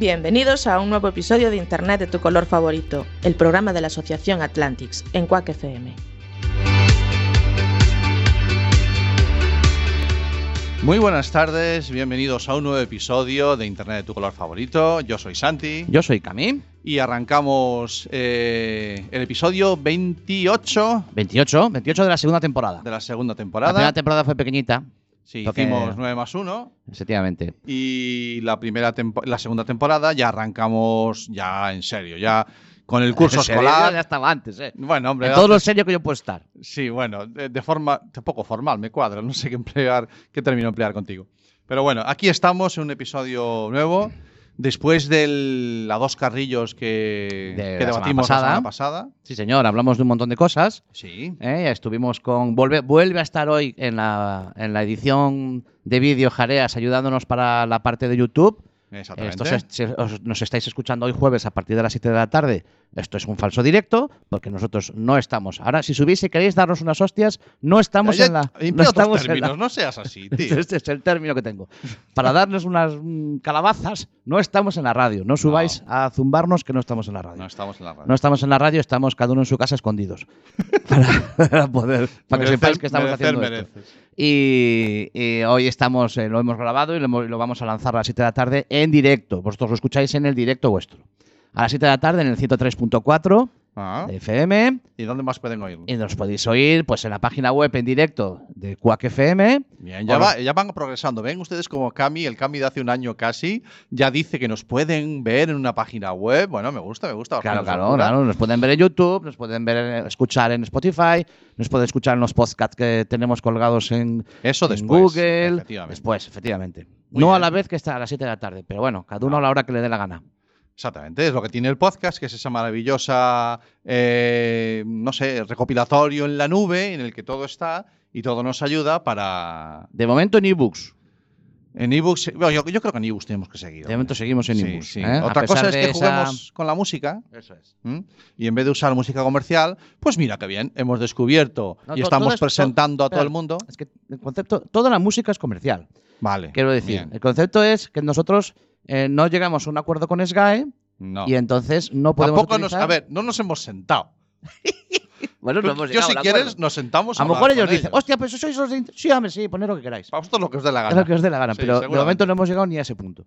Bienvenidos a un nuevo episodio de Internet de tu color favorito, el programa de la Asociación Atlantics en Quack FM. Muy buenas tardes, bienvenidos a un nuevo episodio de Internet de tu color favorito. Yo soy Santi Yo soy Camín. y arrancamos eh, el episodio 28 28, 28 de la segunda temporada. de la segunda La temporada. primera temporada fue pequeñita, Sí, Porque- hicimos 9 más 1 efectivamente. y la, primera tempo- la segunda temporada ya arrancamos ya en serio, ya con el curso serio, Ya escolar. estaba antes, ¿eh? Bueno, hombre, En todo lo serio que yo puedo estar. Sí, bueno, de, de forma de poco formal, me cuadra, no sé qué emplear, qué término emplear contigo. Pero bueno, aquí estamos en un episodio nuevo, después de la dos carrillos que, De que la debatimos semana la semana pasada. Sí, señor, hablamos de un montón de cosas. Sí. ¿eh? Estuvimos con. Vuelve, vuelve a estar hoy en la, en la edición de vídeo Jareas ayudándonos para la parte de YouTube. Exactamente. Esto se- se- os- nos estáis escuchando hoy jueves a partir de las 7 de la tarde. Esto es un falso directo, porque nosotros no estamos. Ahora, si subís y queréis darnos unas hostias, no estamos Ya- en la. No estamos en la- términos, no seas así, tío. Este es el término que tengo. Para darles unas mm, calabazas, no estamos en la radio. No subáis a zumbarnos que no estamos en la radio. No estamos en la radio. No estamos en la radio, estamos cada uno en su casa escondidos. para, poder, para que Merecer- sepáis que estamos merecer haciendo esto. Y, y hoy estamos, eh, lo hemos grabado y lo, lo vamos a lanzar a las 7 de la tarde en directo. Vosotros lo escucháis en el directo vuestro. A las 7 de la tarde en el 103.4 Ah, de FM. ¿Y dónde más pueden oírlo? Y nos podéis oír pues en la página web en directo de Quack FM. Bien, ya, va- ya van progresando. Ven ustedes como Cami, el Cami de hace un año casi, ya dice que nos pueden ver en una página web. Bueno, me gusta, me gusta. Claro, claro, claro. Nos pueden ver en YouTube, nos pueden ver, en- escuchar en Spotify, nos pueden escuchar en los podcasts que tenemos colgados en, Eso en después. Google. efectivamente. Después, efectivamente. Muy no a la vez que está a las 7 de la tarde, pero bueno, cada uno No. a la hora que le dé la gana. Exactamente, es lo que tiene el podcast, que es esa maravillosa, eh, no sé, recopilatorio en la nube en el que todo está y todo nos ayuda para... De momento en ebooks. En ebooks, bueno, yo, yo creo que en ebooks tenemos que seguir. De momento seguimos en ebooks. sí. ¿eh? Otra cosa es que esa- juguemos con la música Eso es. ¿m? y en vez de usar música comercial, pues mira qué bien, hemos descubierto No, y estamos es- presentando a todo espera. el mundo. Es que el concepto, toda la música es comercial. Vale. Quiero decir, bien. el concepto es que nosotros eh, no llegamos a un acuerdo con SGAE No. y entonces no podemos Tampoco nos... utilizar- A ver, no nos hemos sentado. Bueno, no hemos Yo si quieres acuerdo. nos sentamos A lo mejor ellos dicen, hostia, pues sois los de... Sí, hombre, sí, lo que queráis. Para vosotros lo que os dé la Es gana. lo que os dé la gana, Sí, pero de momento no hemos llegado ni a ese punto.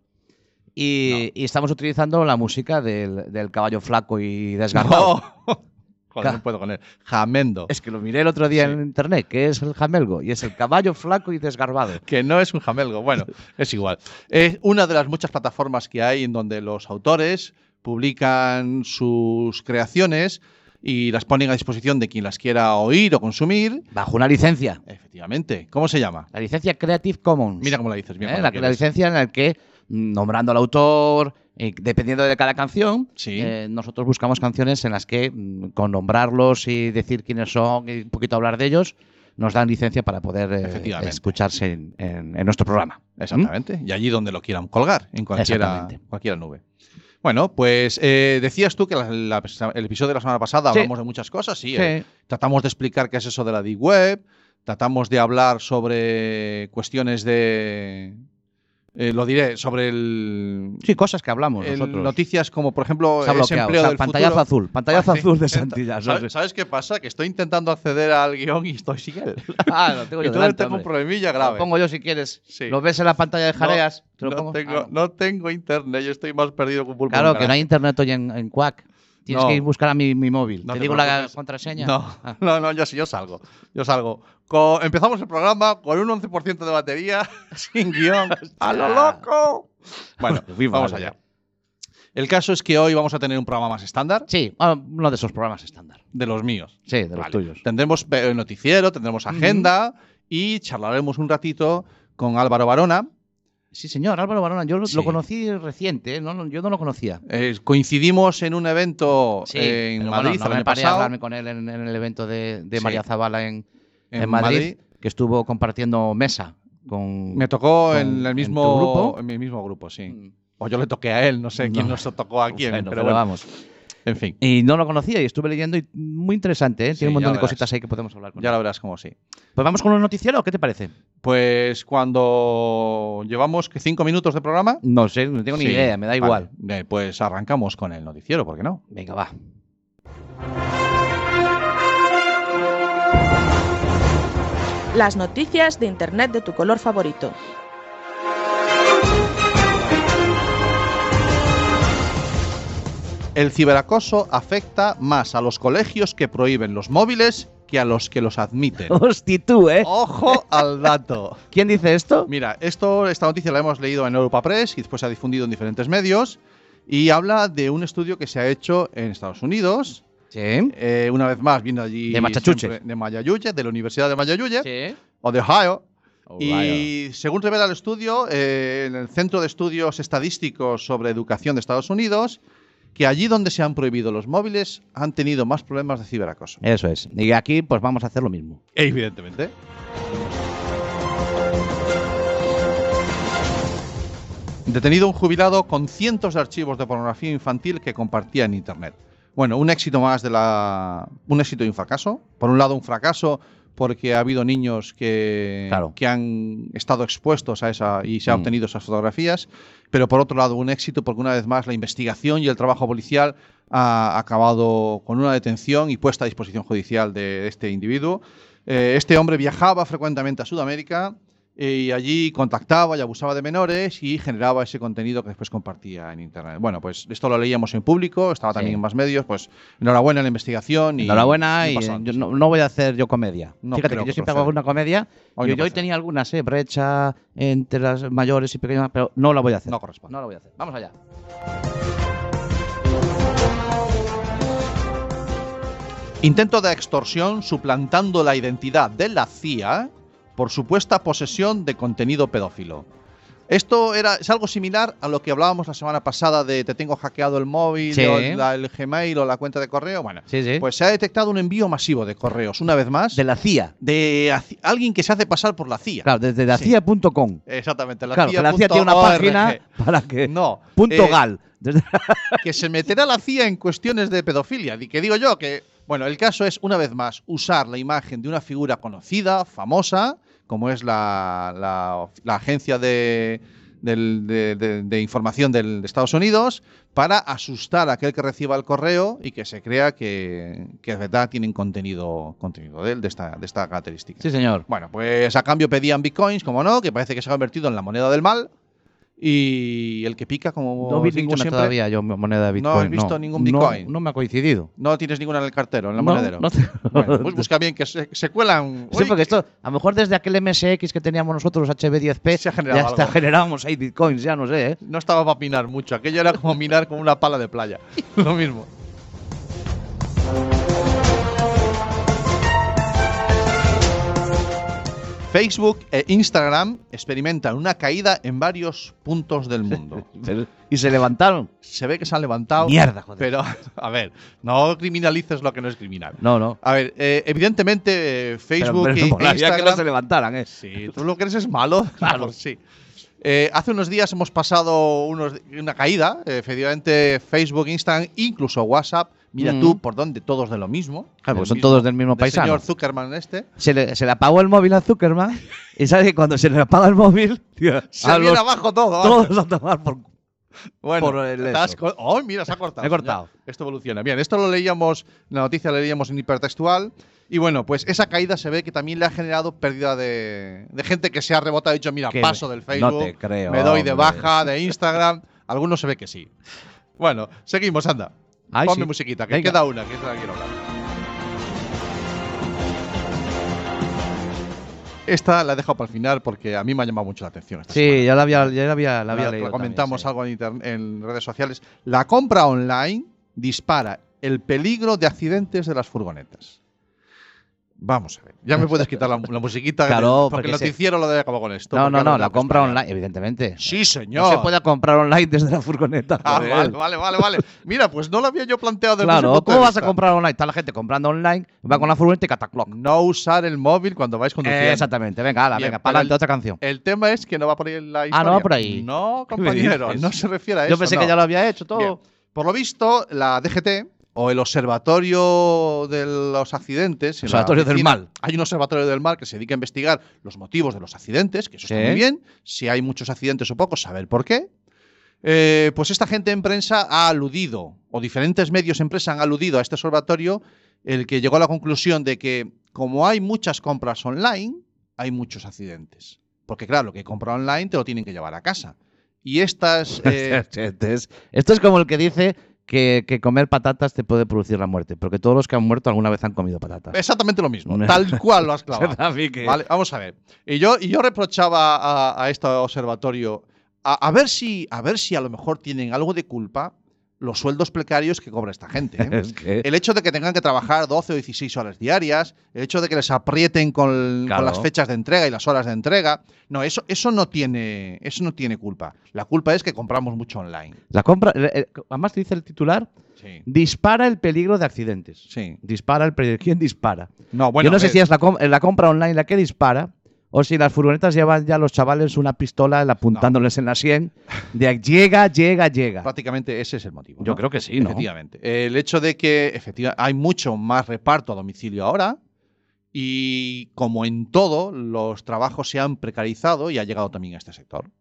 Y, y estamos utilizando la música del, del caballo flaco y desgarrado. No. Joder, no puedo con él. Jamendo. Es que lo miré el otro día Sí. en internet, que es el jamelgo, y es el caballo flaco y desgarbado. Que no es un jamelgo. Bueno, es igual. Es una de las muchas plataformas que hay en donde los autores publican sus creaciones y las ponen a disposición de quien las quiera oír o consumir. Bajo una licencia. Efectivamente. ¿Cómo se llama? La licencia Creative Commons. Mira cómo la dices bien. ¿Eh? la, licencia en la que, nombrando al autor, eh, dependiendo de cada canción, Sí. eh, nosotros buscamos canciones en las que, mm, con nombrarlos y decir quiénes son y un poquito hablar de ellos, nos dan licencia para poder eh, escucharse en, en- en nuestro programa. Exactamente. Y allí donde lo quieran colgar, en cualquiera, cualquiera nube. Bueno, pues eh, decías tú que la- la- el episodio de la semana pasada Sí. hablamos de muchas cosas, sí. Sí. eh, tratamos de explicar qué es eso de la Deep Web, tratamos de hablar sobre cuestiones de... eh, lo diré, sobre el, Sí, cosas que hablamos el- nosotros. noticias como, por ejemplo, bloqueado. empleo o sea, del pantallazo futuro. azul. Pantallazo Ah, azul de Santillán. ¿Sabes, sabes qué pasa? Que estoy intentando acceder al guion y estoy sin él. Ah, lo tengo yo Entonces delante, tengo un problemilla Lo grave. pongo yo si quieres. Sí. Lo ves en la pantalla de Jareas. te lo no, pongo. tengo, Ah, no tengo internet, yo estoy más perdido que un. Claro, que no hay internet hoy en, en Quack. Tienes No. que ir a buscar a mi, mi móvil. No ¿Te, te digo la preocupes. contraseña? No, Ah. no, no, yo sí, yo salgo. Yo salgo. Empezamos el programa con un 11% de batería, sin guion. ¡A lo loco! Bueno, vamos allá. El caso es que hoy vamos a tener un programa más estándar Sí, ah, uno de esos programas estándar. de los míos. Sí, de los Vale. tuyos. Tendremos eh, noticiero, tendremos agenda y charlaremos un ratito con Álvaro Barona, Sí, señor, Álvaro Barona. Yo lo, Sí. lo conocí reciente, ¿eh? no, no, yo no lo conocía. Eh, coincidimos en un evento Sí, en Madrid bueno, no me paré a hablarme con él en, en el evento de, de Sí. María Zabala en, en en Madrid, Madrid. que estuvo compartiendo mesa con... Me tocó con- en el mismo grupo. en mi mismo grupo, sí. Mm. O yo le toqué a él, no sé quién No. nos tocó a quién, Bueno, pero pero bueno, vamos. En fin. Y no lo conocía y estuve leyendo y muy interesante, ¿eh? Sí, Tiene un montón de verás. cositas ahí que podemos hablar con Ya él. lo verás como sí. Pues vamos con los noticieros, ¿qué te parece? Pues cuando llevamos cinco minutos de programa. No sé, no tengo ni Sí, idea, me da vale. igual. Eh, Pues arrancamos con el noticiero, ¿por qué no? Venga, va. Las noticias de Internet de tu color favorito. El ciberacoso afecta más a los colegios que prohíben los móviles que a los que los admiten. Hosti tú, ¿eh? Ojo al dato. ¿Quién dice esto? Mira, esto, esta noticia la hemos leído en Europa Press y después se ha difundido en diferentes medios y habla de un estudio que se ha hecho en Estados Unidos. Sí. Eh, una vez más, viendo allí De siempre- de Mayayuye, de la Universidad de Mayayuye Sí. o de Ohio. Oh, Y según revela el estudio, eh, en el Centro de Estudios Estadísticos sobre Educación de Estados Unidos, que allí donde se han prohibido los móviles han tenido más problemas de ciberacoso. Eso es. Y aquí pues vamos a hacer lo mismo. Evidentemente. Detenido un jubilado con cientos de archivos de pornografía infantil que compartía en internet. Bueno, un éxito más de la. Un éxito y un fracaso. Por un lado, un fracaso porque ha habido niños que, Claro. que han estado expuestos a esa y se han Mm. obtenido esas fotografías. Pero por otro lado, un éxito porque una vez más la investigación y el trabajo policial ha acabado con una detención y puesta a disposición judicial de este individuo. Eh, este hombre viajaba frecuentemente a Sudamérica y allí contactaba y abusaba de menores y generaba ese contenido que después compartía en Internet. Bueno, pues esto lo leíamos en público, estaba también Sí. en más medios, pues enhorabuena en la investigación. Y, Enhorabuena y, yo no, no voy a hacer yo comedia. No Fíjate que yo que siempre hago alguna comedia. Hoy y no yo hoy tenía algunas, ¿eh? Brecha entre las mayores y pequeñas, pero no la voy a hacer. No corresponde. No la voy a hacer. Vamos allá. Intento de extorsión suplantando la identidad de la CIA por supuesta posesión de contenido pedófilo. Esto era, es algo similar a lo que hablábamos la semana pasada de te tengo hackeado el móvil Sí. o la- el Gmail o la cuenta de correo. Bueno, Sí, sí. pues se ha detectado un envío masivo de correos, una vez más, de la CIA. de alguien que se hace pasar por la CIA. Claro, desde la. CIA.com. Exactamente, la Claro, que CIA. la CIA tiene una página para que. No. Punto eh, gal. Que se meterá la CIA en cuestiones de pedofilia. Y que digo yo que, bueno, el caso es, una vez más, usar la imagen de una figura conocida, famosa, como es la, la- la agencia de, del- de- de- de información del- de Estados Unidos, para asustar a aquel que reciba el correo y que se crea que, que de verdad tienen contenido, contenido de él, de esta, de esta característica. Sí, señor. Bueno, pues a cambio pedían bitcoins, como no, que parece que se ha convertido en la moneda del mal. Y el que pica, como No vi ninguna siempre, todavía yo moneda de No Bitcoin. has visto ningún No, Bitcoin. No, me ha coincidido. No tienes ninguna en el cartero, en el No, monedero. no te- Bueno, pues busca bien, que se, se cuelan. Sí, Uy, porque esto, a lo mejor desde aquel MSX que teníamos nosotros, HB10P, Se ha generado ya hasta algo. generábamos ahí bitcoins, ya no sé, ¿eh? No estaba para minar mucho. Aquello era como minar con una pala de playa. Lo mismo. Facebook e Instagram experimentan una caída en varios puntos del mundo. Y se levantaron. Se ve que se han levantado. Mierda, joder. Pero, a ver, no criminalices lo que no es criminal. No, no. A ver, eh, evidentemente eh, Facebook pero, pero y molaría Instagram... que no se levantaran, ¿eh? Sí, tú lo que eres es malo. Claro. Sí. Eh, hace unos días hemos pasado unos- una caída. eh, efectivamente, Facebook, Instagram, incluso WhatsApp. Mira Mm. tú por dónde todos de lo mismo. Claro, porque son mismo- todos del mismo paisano. señor Zuckerman este. Se le, se le apagó el móvil a Zuckerman y sabe que cuando se le apaga el móvil, tío, Se viene los- abajo todo. todos a tomar por Bueno, por el ¡Oh, mira, se ha cortado! He cortado. Esto evoluciona. Bien, esto lo leíamos, la noticia la leíamos en hipertextual. Y bueno, pues esa caída se ve que también le ha generado pérdida de, de gente que se ha rebotado y dicho, mira, Que paso del Facebook, no te creo, me doy de baja, de Instagram. Algunos se ve que sí. Bueno, seguimos, anda. Ay, Ponme sí. musiquita, que Venga. queda una, que esta la quiero hablar. Esta la he dejado para el final porque a mí me ha llamado mucho la atención. Esta. Sí, ya la había, ya la había, la había La- leído. la comentamos también, sí. algo en redes sociales. La compra online dispara el peligro de accidentes de las furgonetas. Vamos a ver. Ya me puedes quitar la, la musiquita. Claro, porque, porque el se- noticiero lo debe acabar con esto. No, no, no, la compra online, evidentemente. Sí, señor. No se puede comprar online desde la furgoneta. Ah, vale, vale, vale, vale. Mira, pues no lo había yo planteado ese Claro, ¿cómo de vas a comprar online? Está la gente comprando online, va con la furgoneta y cataclock. No usar el móvil cuando vais conduciendo. Exactamente, venga, ala, Bien, venga, para adelante, el- otra canción. El tema es que no va por ahí la historia. Ah, ¿no va por ahí? No, ¿Qué me compañero, no se refiere a eso. Yo pensé que ya lo había hecho todo. Bien. Por lo visto, la DGT o el Observatorio de los Accidentes. Observatorio del Mal. Hay un Observatorio del Mal que se dedica a investigar los motivos de los accidentes, que eso Sí. está muy bien. Si hay muchos accidentes o pocos, saber por qué. Eh, pues esta gente en prensa ha aludido, o diferentes medios en prensa han aludido a este observatorio, el que llegó a la conclusión de que como hay muchas compras online, hay muchos accidentes. Porque claro, lo que compra online te lo tienen que llevar a casa. Y estas... eh, Esto es- Esto es como el que dice que, que comer patatas te puede producir la muerte, porque todos los que han muerto alguna vez han comido patatas. exactamente lo mismo, tal cual lo has clavado. Vale, vamos a ver. Y yo, y yo reprochaba a, a este observatorio a, a ver si, a ver si a lo mejor tienen algo de culpa los sueldos precarios que cobra esta gente. ¿eh? Es que- El hecho de que tengan que trabajar 12 o 16 horas diarias, el hecho de que les aprieten con, Claro. con las fechas de entrega y las horas de entrega, no, eso, eso no tiene, eso no tiene culpa. La culpa es que compramos mucho online. La compra, eh, eh, además te dice el titular, Sí. dispara el peligro de accidentes. Sí. Dispara el peligro. ¿Quién dispara? No, bueno, Yo no sé si es la, com- la compra online la que dispara o si las furgonetas llevan ya los chavales una pistola apuntándoles en la sien de llega, llega, llega. prácticamente ese es el motivo. Yo creo que sí, ¿no? Efectivamente. El hecho de que efectivamente hay mucho más reparto a domicilio ahora y como en todo, los trabajos se han precarizado y ha llegado también a este sector.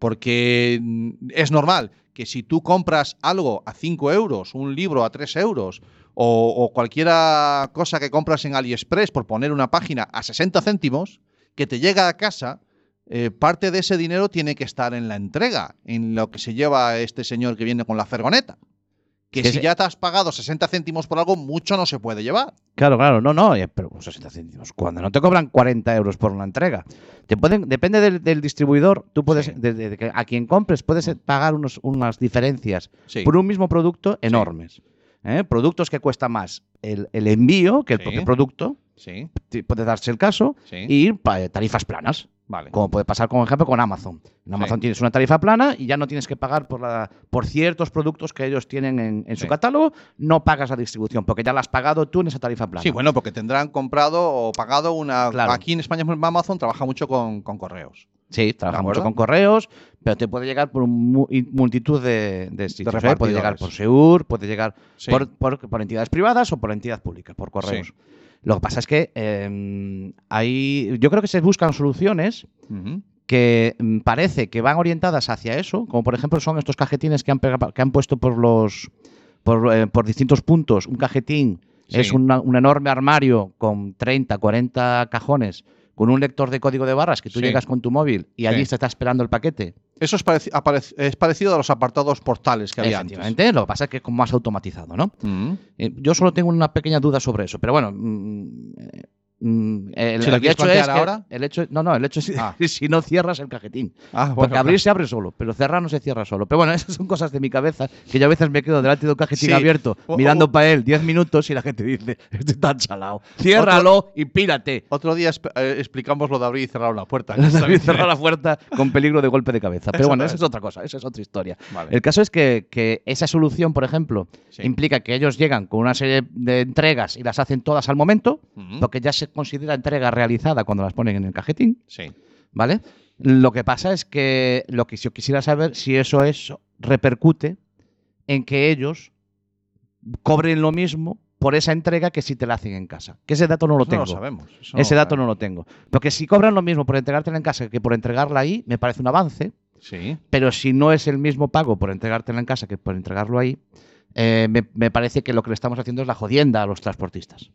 Porque mm, es normal que si tú compras algo a 5 euros, un libro a 3 euros o, o cualquiera cosa que compras en AliExpress por poner una página a 60 céntimos, que te llega a casa, eh, parte de ese dinero tiene que estar en la entrega, en lo que se lleva este señor que viene con la fergoneta. Que Que si se- ya te has pagado 60 céntimos por algo, mucho no se puede llevar. Claro, claro, no, no, eh, pero 60 céntimos. Cuando no te cobran 40 euros por una entrega. Te pueden, depende del, del distribuidor, tú puedes, Sí. de- de- de que a quien compres, puedes pagar unos, unas diferencias Sí. por un mismo producto enormes. ¿eh? Productos que cuesta más el, el envío que el propio producto, Sí, puede darse el caso, sí. y pa- tarifas planas. vale. Como puede pasar, por ejemplo, con Amazon. En Amazon tienes una tarifa plana y ya no tienes que pagar por, la, por ciertos productos que ellos tienen en, en su catálogo, no pagas la distribución, porque ya la has pagado tú en esa tarifa plana. Sí, bueno, porque tendrán comprado o pagado una. Claro. Aquí en España, Amazon trabaja mucho con, con correos. Sí, trabaja ¿De mucho con correos, pero te puede llegar por multitud de, de sitios. ¿eh? Puede llegar por Seur, puede llegar Sí. por, por- por entidades privadas o por entidad pública, por correos. Lo que pasa es que eh, hay, yo creo que se buscan soluciones que mm, parece que van orientadas hacia eso, como por ejemplo son estos cajetines que han, que han puesto por los por, eh, por distintos puntos. Un cajetín Sí. es una- un enorme armario con 30, 40 cajones, con un lector de código de barras que tú Sí. llegas con tu móvil y allí Sí. te está esperando el paquete. Eso es, pareci- aparec- es parecido a los apartados portales que había antes. Efectivamente, lo que pasa es que es como más automatizado, ¿no? Ujú. Eh, yo solo tengo una pequeña duda sobre eso, pero bueno. mm, mm, el, ¿Se la el quieres hecho es que- ahora? El hecho, no, no, el hecho es Ah. si no cierras el cajetín. Ah, Porque abrir se abre solo, pero cerrar no se cierra solo. Pero bueno, esas son cosas de mi cabeza que yo a veces me quedo delante de un cajetín Sí. abierto, O- mirando o- para él 10 minutos y la gente dice, este está chalado. Ciérralo y pírate. Otro día eh, explicamos lo de abrir y cerrar una puerta. cerrar la puerta con peligro de golpe de cabeza. Pero bueno, esa es otra cosa, esa es otra historia. Vale. El caso es que, que esa solución, por ejemplo, Sí. implica que ellos llegan con una serie de entregas y las hacen todas al momento, Ujú. porque ya se considera entrega realizada cuando las ponen en el cajetín. Sí. ¿Vale? Lo que pasa es que lo que yo quisiera saber si eso es, repercute en que ellos cobren lo mismo por esa entrega que si te la hacen en casa. Que ese dato no lo Eso tengo. no lo sabemos. ese dato no lo tengo. Porque si cobran lo mismo por entregártela en casa que por entregarla ahí, me parece un avance. Sí. Pero si no es el mismo pago por entregártela en casa que por entregarlo ahí, eh, me, me parece que lo que le estamos haciendo es la jodienda a los transportistas.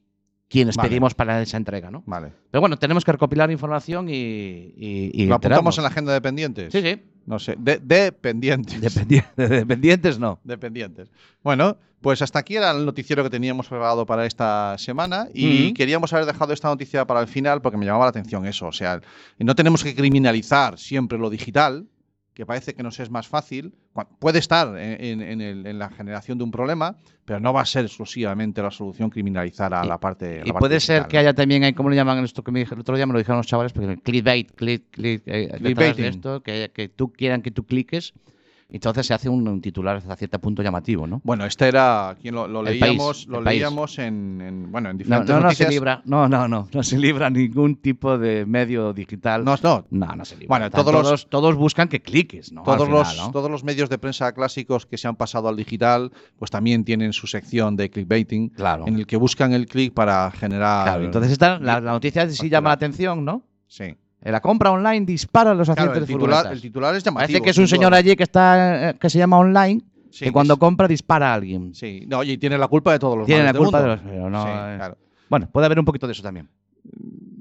Quienes Vale. pedimos para esa entrega, ¿no? Vale. Pero bueno, tenemos que recopilar información y, y, y ¿Lo apuntamos en la agenda de pendientes? Sí, sí. No sé. De, de pendientes. Dependi- dependientes no. Dependientes. Bueno, pues hasta aquí era el noticiero que teníamos preparado para esta semana y queríamos haber dejado esta noticia para el final porque me llamaba la atención eso. O sea, no tenemos que criminalizar siempre lo digital, que parece que nos es más fácil, puede estar en, en- el- en la generación de un problema, pero no va a ser exclusivamente la solución criminalizar a Y- la parte. la Y parte puede ser que haya también, ¿cómo le llaman esto que me dije el otro día? Me lo dijeron los chavales, porque clickbait, click, click, eh, de esto, que, que tú quieran que tú cliques, entonces se hace un, un titular hasta cierto punto llamativo, ¿no? Bueno, este era, quien lo, lo leíamos, país, lo leíamos en, en- bueno, en No, diferentes no, no se noticias. libra, no, no, no, no se libra ningún tipo de medio digital. No, no, no, no se libra. Bueno, Están todos los- todos, todos buscan que cliques, ¿no? todos, final, los, ¿no? todos los medios de prensa clásicos que se han pasado al digital, pues también tienen su sección de clickbaiting, Claro. en el que buscan el click para generar. Claro, entonces esta, la, la noticia sí llama la atención, ¿no? Sí. Eh, La compra online dispara los Claro, accidentes el de titular, furgonetas. el titular es llamativo. Parece que es un señor allí que está eh, que se llama online, Sí, que cuando compra dispara a alguien. Sí, no, oye, y tiene la culpa de todos los Tiene la culpa de los. pero no, Sí, eh. claro. Bueno, puede haber un poquito de eso también.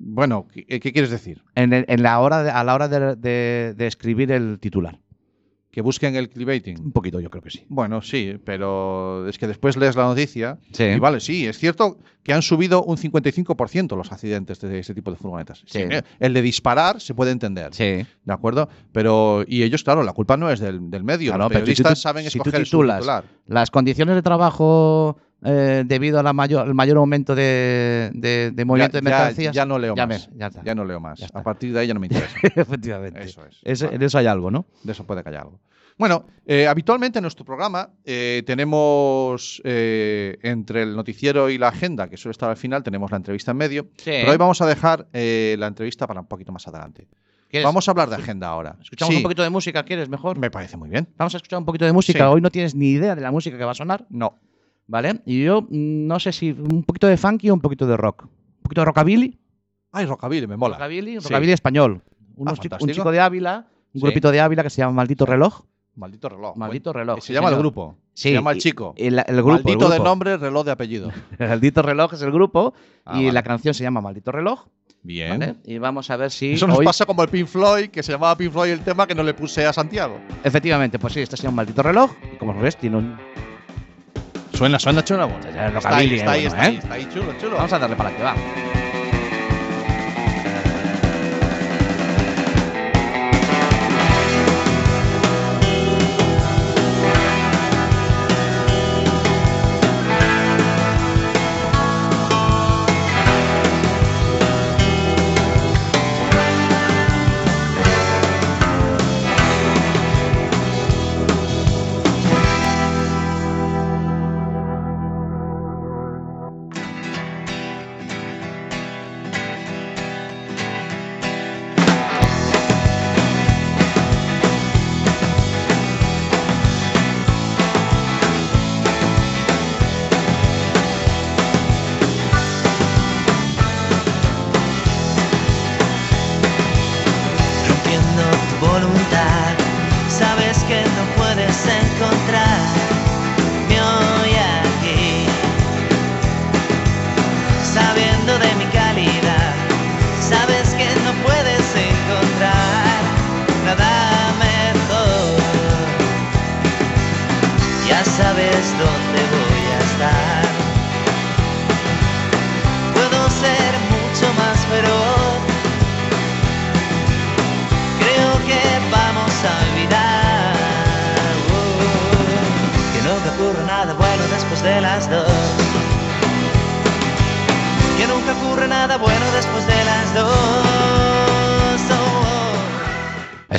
Bueno, ¿qué, qué quieres decir? En, el- en la hora de- a la hora de, de- de escribir el titular. ¿Que busquen el clickbaiting? Un poquito, yo creo que sí. Bueno, sí, pero es que después lees la noticia Sí. y vale, sí, es cierto que han subido un 55% los accidentes de ese tipo de furgonetas. Sí. eh, El de disparar se puede entender, Sí. ¿de acuerdo? Pero, y ellos, claro, la culpa no es del, del medio. Claro, los pero si tú- periodistas saben si tú escoger titulas, titular. Las condiciones de trabajo eh, debido a la mayor, al mayor aumento de, de- de movimiento Ya- de mercancías. Ya, no leo ya más. me- ya no leo más. A partir de ahí ya no me interesa. Efectivamente. Eso es. Ese- Vale. En eso hay algo, ¿no? De eso puede callar algo. Bueno, eh, habitualmente en nuestro programa eh, tenemos eh, entre el noticiero y la agenda, que suele estar al final, tenemos la entrevista en medio. Pero hoy vamos a dejar la entrevista para un poquito más adelante. ¿Quieres- Vamos a hablar de agenda ahora. ¿Escuchamos Sí, un poquito de música? ¿Quieres mejor? Me parece muy bien. Vamos a escuchar un poquito de música. Sí. Hoy no tienes ni idea de la música que va a sonar, No. ¿Vale? Y yo mm, no sé si un poquito de funky o un poquito de rock. Un poquito de rockabilly. Ay, Rockabilly, me mola. Rockabilly, Sí. rockabilly español. Unos Ah, chico- un chico de Ávila, un Sí. grupito de Ávila que se llama Maldito Reloj. Maldito reloj. Maldito reloj, Se sí, llama el grupo. Sí, Se llama el chico. El, el grupo. el Maldito de grupo. nombre, reloj de apellido. Maldito Reloj es el grupo Ah, y vale. la canción se llama Maldito Reloj. Bien. ¿vale? Y vamos a ver si Eso nos hoy... pasa como el Pink Floyd, que se llamaba Pink Floyd el tema que no le puse a Santiago. Efectivamente, pues sí, este se llama Maldito Reloj. Y como ves, tiene un... Suena, suena chulo. Ya, Está ahí, está ahí, eh, está ¿eh? está ahí, chulo, chulo. Vamos a darle para que va.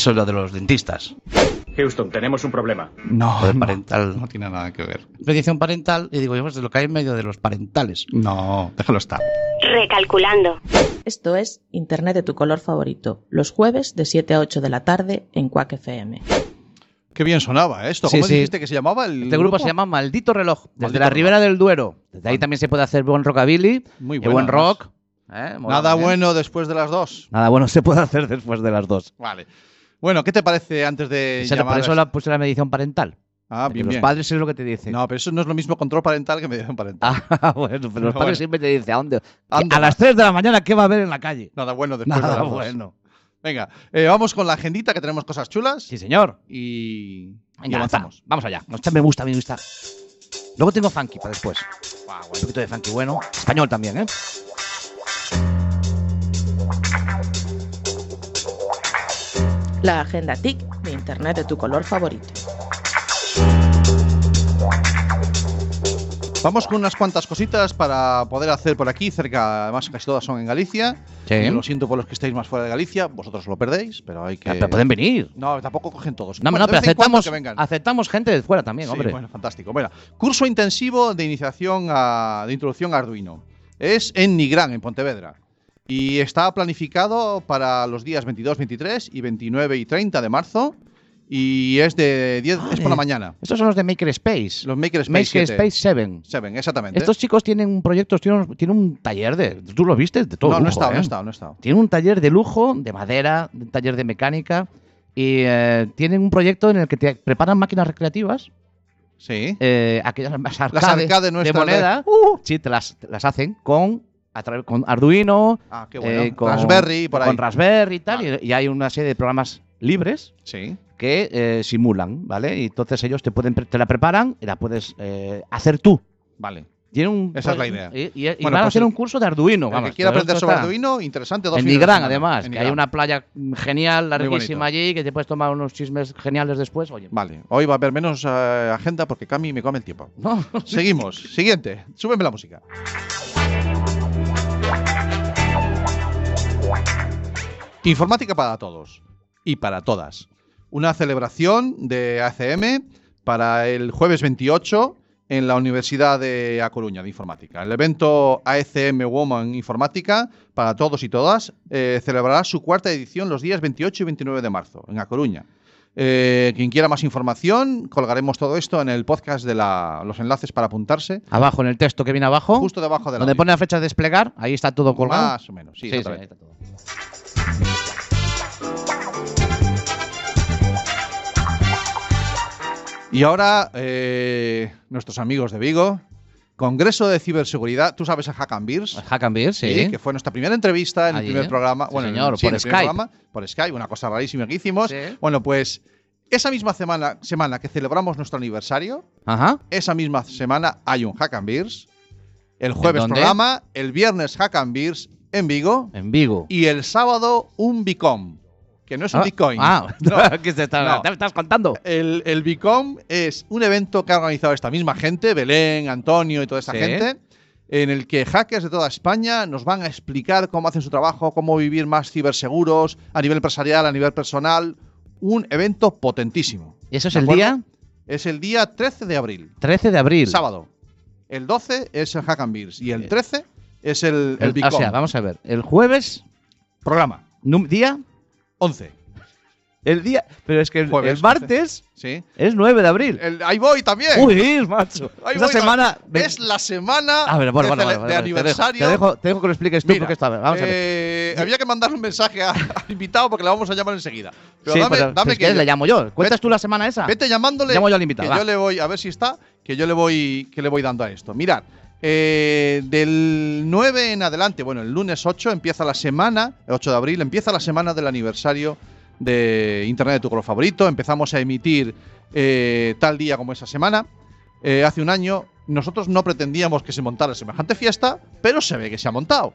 Eso es lo de los dentistas. Houston, tenemos un problema. No, Lo de parental. no tiene nada que ver. Petición parental. Y digo, yo, pues de lo que hay en medio de los parentales. No, déjalo estar. Recalculando. Esto es Internet de tu color favorito, los jueves de 7 a 8 de la tarde en Quack FM. Qué bien sonaba esto. Sí, ¿Cómo sí. dijiste que se llamaba el Este grupo se llama Maldito Reloj, desde Maldito la. Ribera del Duero. Desde ahí también se puede hacer buen rockabilly, Muy y bueno, buen rock. ¿eh? Nada bien. bueno después de las dos. Nada bueno se puede hacer después de las dos. Vale. Bueno, ¿qué te parece antes de Esa- llamar por eso a- la puse la medición parental. Ah, bien, los bien. padres es lo que te dicen. No, pero eso no es lo mismo control parental que medición parental. Ah, bueno, pero los Bueno. padres siempre te dicen, ¿a dónde? A las 3 de la mañana, ¿qué va a haber en la calle? Nada bueno después de Nada dos. bueno. Venga, eh, vamos con la agendita que tenemos cosas chulas Sí, señor. y, y Venga, avanzamos. va, vamos allá. Esta me gusta, me gusta. Luego tengo funky para después. Ah, Un bueno. poquito de funky bueno. Español también, ¿eh? La agenda TIC de Internet de tu color favorito. Vamos con unas cuantas cositas para poder hacer por aquí, cerca, además casi todas son en Galicia. Sí. Y lo siento por los que estáis más fuera de Galicia, vosotros lo perdéis, pero hay que... Pero pueden venir. No, tampoco cogen todos. No, Bueno, no, pero aceptamos, aceptamos gente de fuera también, Sí, hombre. bueno, fantástico. Bueno, curso intensivo de iniciación a, de introducción a Arduino. Es en Nigrán, en Pontevedra. Y está planificado para los días 22, 23 y 29 y 30 de marzo. Y es de 10, es por la mañana. Estos son los de Makerspace. Los Makerspace Makerspace 7. 7, exactamente. Estos chicos tienen un proyecto, tienen, un- tienen un taller de. ¿Tú lo viste? De todo no, no he lujo, estado, no ¿eh? he estado, no he estado. Tienen un taller de lujo, de madera, un taller de mecánica. Y eh, tienen un proyecto en el que te preparan máquinas recreativas. Sí. eh, aquellas de nuestras de- moneda. sí, te las, te las hacen con, a través, con Arduino, Ah, qué bueno. eh, con Raspberry por ahí. con Raspberry y tal. Vale. Y, y hay una serie de programas libres Sí. que eh, simulan, ¿vale? Y entonces ellos te pueden te la preparan y la puedes eh, hacer tú. Vale. Tienen un, Esa es la idea. Y, y- van a pues hacer un curso de Arduino. El vamos, que quiera aprender sobre Arduino, interesante. Dos En Nigrán, además, En que hay una playa genial, larguísima allí, que te puedes tomar unos chismes geniales después. Oye, Vale, hoy va a haber menos agenda porque Cami me come el tiempo. no, Seguimos. Siguiente. Súbeme la música. Informática para todos y para todas. Una celebración de ACM para el jueves 28 en la Universidad de A Coruña de Informática. El evento ACM Woman Informática para todos y todas eh, celebrará su cuarta edición los días 28 y 29 de marzo en A Coruña. Eh, quien quiera más información, colgaremos todo esto en el podcast de la- los enlaces para apuntarse, abajo en el texto que viene abajo, justo debajo de la donde pone la fecha de desplegar, ahí está todo colgado. Más o menos, sí, Sí, sí, ahí está todo. Y ahora, eh, nuestros amigos de Vigo, Congreso de Ciberseguridad, tú sabes a Hack and Beers, Hack and Beer, sí. Sí, que fue nuestra primera entrevista en el primer ¿eh? programa. Sí, bueno, en- señor, sí, por Skype. programa, por Skype, una cosa rarísima que hicimos. Sí. Bueno, pues esa misma semana, semana que celebramos nuestro aniversario, Ajá. esa misma semana hay un Hack and Beers. El jueves programa, el viernes Hack and Beers en Vigo En Vigo. y el sábado un Bicom, que no es un ah, Bitcoin. Ah, No. ¿qué se está, No. te estás contando? El, el Bicom es un evento que ha organizado esta misma gente, Belén, Antonio y toda esta Sí. gente, en el que hackers de toda España nos van a explicar cómo hacen su trabajo, cómo vivir más ciberseguros a nivel empresarial, a nivel personal. Un evento potentísimo. ¿Y eso es ¿De el acuerdo? día Es el día 13 de abril, 13 de abril? sábado. El 12 es el Hack and Beers y el 13 es el, el El- Bicom. o sea, vamos a ver. El jueves, Programa. día, 11. el día, pero es que el, Jueves, el martes ¿Sí? es 9 de abril. El- ahí voy también. Uy, macho. Ahí Esa voy, semana Es la semana Ah, bueno, bueno, de, cele- bueno, de aniversario. Te dejo, te dejo que lo expliques tú Mira, porque está Vamos a ver. eh, había que mandarle un mensaje a- al invitado porque le vamos a llamar enseguida. Pero Sí, dame, pero dame es que, que le llamo yo. ¿Cuentas Vete- tú la semana esa? vete llamándole. Llamo yo al invitado, Que va. yo le voy a ver si está. Que yo le voy que le voy dando a esto. Mirad, eh, del 9 en adelante, bueno, el lunes 8 empieza la semana, el 8 de abril empieza la semana del aniversario de Internet de tu color favorito. Empezamos a emitir eh, tal día como esa semana. Eh, hace un año nosotros no pretendíamos que se montara semejante fiesta, pero se ve que se ha montado.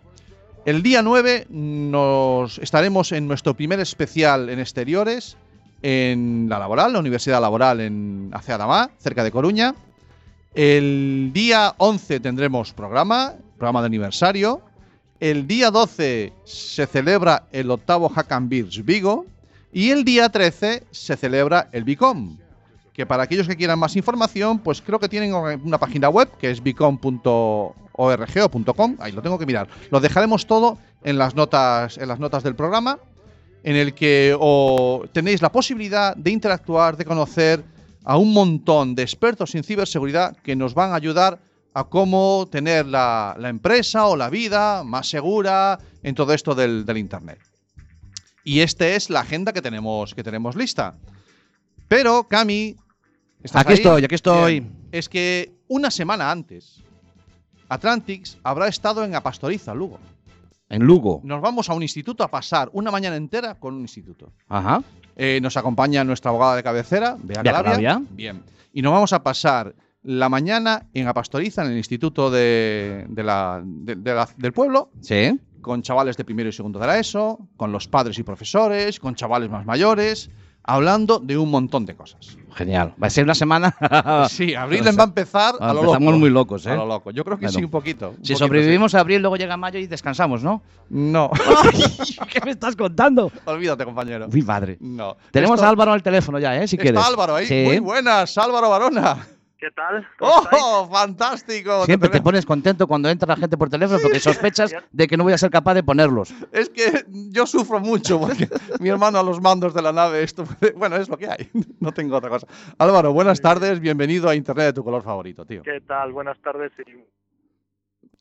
El día 9 nos estaremos en nuestro primer especial en exteriores en la laboral, la Universidad Laboral en Aceadamá, cerca de Coruña. El día 11 tendremos programa, programa de aniversario. El día 12 se celebra el octavo Hack and Vigo. Y el día 13 se celebra el Bicom. Que para aquellos que quieran más información, pues creo que tienen una página web que es bicom.org o .com. Ahí lo tengo que mirar. Lo dejaremos todo en las notas, en las notas del programa, en el que tenéis la posibilidad de interactuar, de conocer a un montón de expertos en ciberseguridad que nos van a ayudar a cómo tener la, la empresa o la vida más segura en todo esto del, del Internet. Y esta es la agenda que tenemos, que tenemos lista. Pero, Cami. ¿estás Aquí ahí? estoy, aquí estoy. Bien. Es que una semana antes, Atlantics habrá estado en Apastoriza, Lugo. En Lugo. Nos vamos a un instituto a pasar una mañana entera con un instituto. Ajá. Eh, nos acompaña nuestra abogada de cabecera, Bea. Calabria. Bien. Y nos vamos a pasar la mañana en Apastoriza, en el instituto de- de la- de- de la- del pueblo, Sí. con chavales de primero y segundo de la ESO, con los padres y profesores, con chavales más mayores. hablando de un montón de cosas. Genial. Va a ser una semana. Sí, abril va a empezar a lo loco. Empezamos muy locos, ¿eh? A lo loco. Yo creo que Bueno. sí, un poquito. un Si poquito, sobrevivimos a abril, luego llega mayo y descansamos, ¿no? No, ¿Qué me estás contando? olvídate, compañero. Uy, madre. No. Tenemos Esto- a Álvaro al teléfono ya, ¿eh? Si Está quieres. Álvaro ahí. Sí. Muy buenas, Álvaro Barona. ¿Qué tal? ¿Cómo estáis? ¡Oh, fantástico! Siempre te pones contento cuando entra la gente por teléfono porque sospechas de que no voy a ser capaz de ponerlos. Es que yo sufro mucho porque mi hermano a los mandos de la nave, esto, bueno, es lo que hay. No tengo otra cosa. Álvaro, buenas tardes, bienvenido a Internet de tu color favorito, tío. ¿Qué tal? Buenas tardes y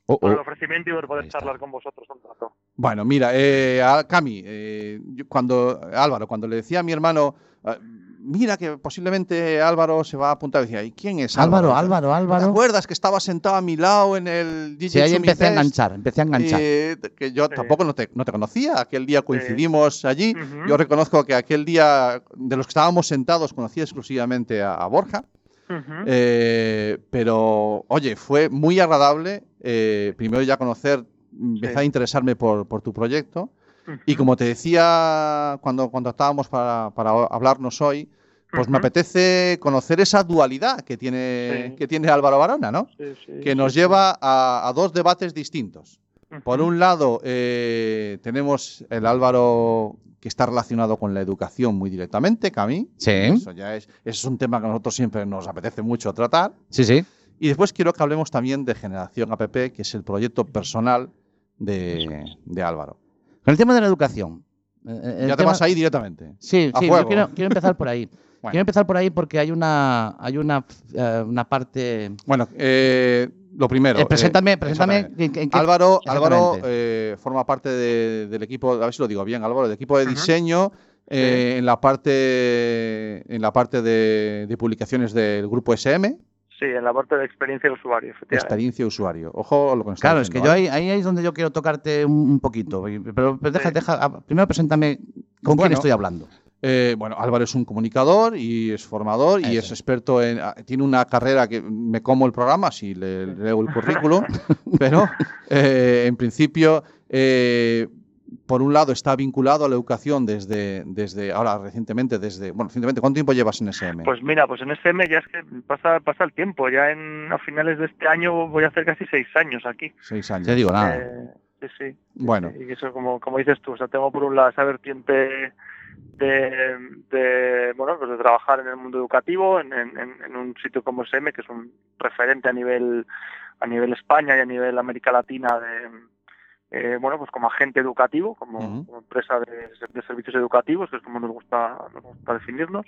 Oh, por el oh. ofrecimiento y por poder charlar con vosotros un rato. Bueno, mira, eh, a Cami, eh, yo cuando Álvaro, cuando le decía a mi hermano, ah, mira que posiblemente Álvaro se va a apuntar, decía, ¿y quién es Álvaro, Álvaro? Álvaro, ¿Te Álvaro. acuerdas que estaba sentado a mi lado en el Sí, ahí empecé a enganchar, empecé a enganchar. Eh, que yo Sí. tampoco no te, no te conocía. Aquel día coincidimos allí. Yo reconozco que aquel día, de los que estábamos sentados, conocí exclusivamente a, a Borja. Eh, pero, oye, fue muy agradable. eh, primero ya conocer, empezar Sí. a interesarme por, por tu proyecto. Y como te decía cuando contactábamos para, para hablarnos hoy, pues me apetece conocer esa dualidad que tiene, Sí. que tiene Álvaro Barona, ¿no? Sí, sí, Que nos sí, lleva a, a dos debates distintos. Por un lado, eh, tenemos el Álvaro que está relacionado con la educación muy directamente, Cami. Sí, Eso ya es, eso es un tema que a nosotros siempre nos apetece mucho tratar. sí, sí. Y después quiero que hablemos también de Generación APP, que es el proyecto personal de, de Álvaro. Con el tema de la educación. eh, eh, el ya te tema- vas ahí directamente. Sí, sí, yo quiero, quiero empezar por ahí. Bueno. Quiero empezar por ahí porque hay una, hay una, eh, una parte. Bueno, eh, lo primero. Eh, eh, preséntame, preséntame. exactamente. en- en qué- Álvaro, Álvaro eh, forma parte de- del equipo, a ver si lo digo bien, Álvaro, del equipo de diseño eh, en la parte en la parte de, de publicaciones del grupo SM, Sí, en la parte de experiencia de usuario, efectivamente. experiencia de usuario. Ojo lo que nos está Claro, es que yo ahí, ahí es donde yo quiero tocarte un, poquito. Pero, pero deja, Sí. deja, primero preséntame con quién estoy hablando. Eh, bueno, Álvaro es un comunicador y es formador y es experto en. ah, Tiene una carrera que me como el programa si le, leo el currículum, pero eh, en principio, eh, por un lado, está vinculado a la educación desde, desde ahora recientemente, desde. Bueno, recientemente, ¿cuánto tiempo llevas en SM? Pues mira, pues en SM ya es que pasa, pasa el tiempo. Ya en, a finales de este año voy a hacer casi seis años aquí. Seis años. Te digo nada. Eh, sí, sí. sí, Bueno. sí. Y eso, como, como dices tú, o sea, tengo por un lado esa vertiente de, de, bueno, pues de trabajar en el mundo educativo, en, en, en- en un sitio como SM, que es un referente a nivel, a nivel España y a nivel América Latina de, eh, bueno, pues como agente educativo, como, empresa de, de servicios educativos, que es como nos gusta, nos gusta definirnos.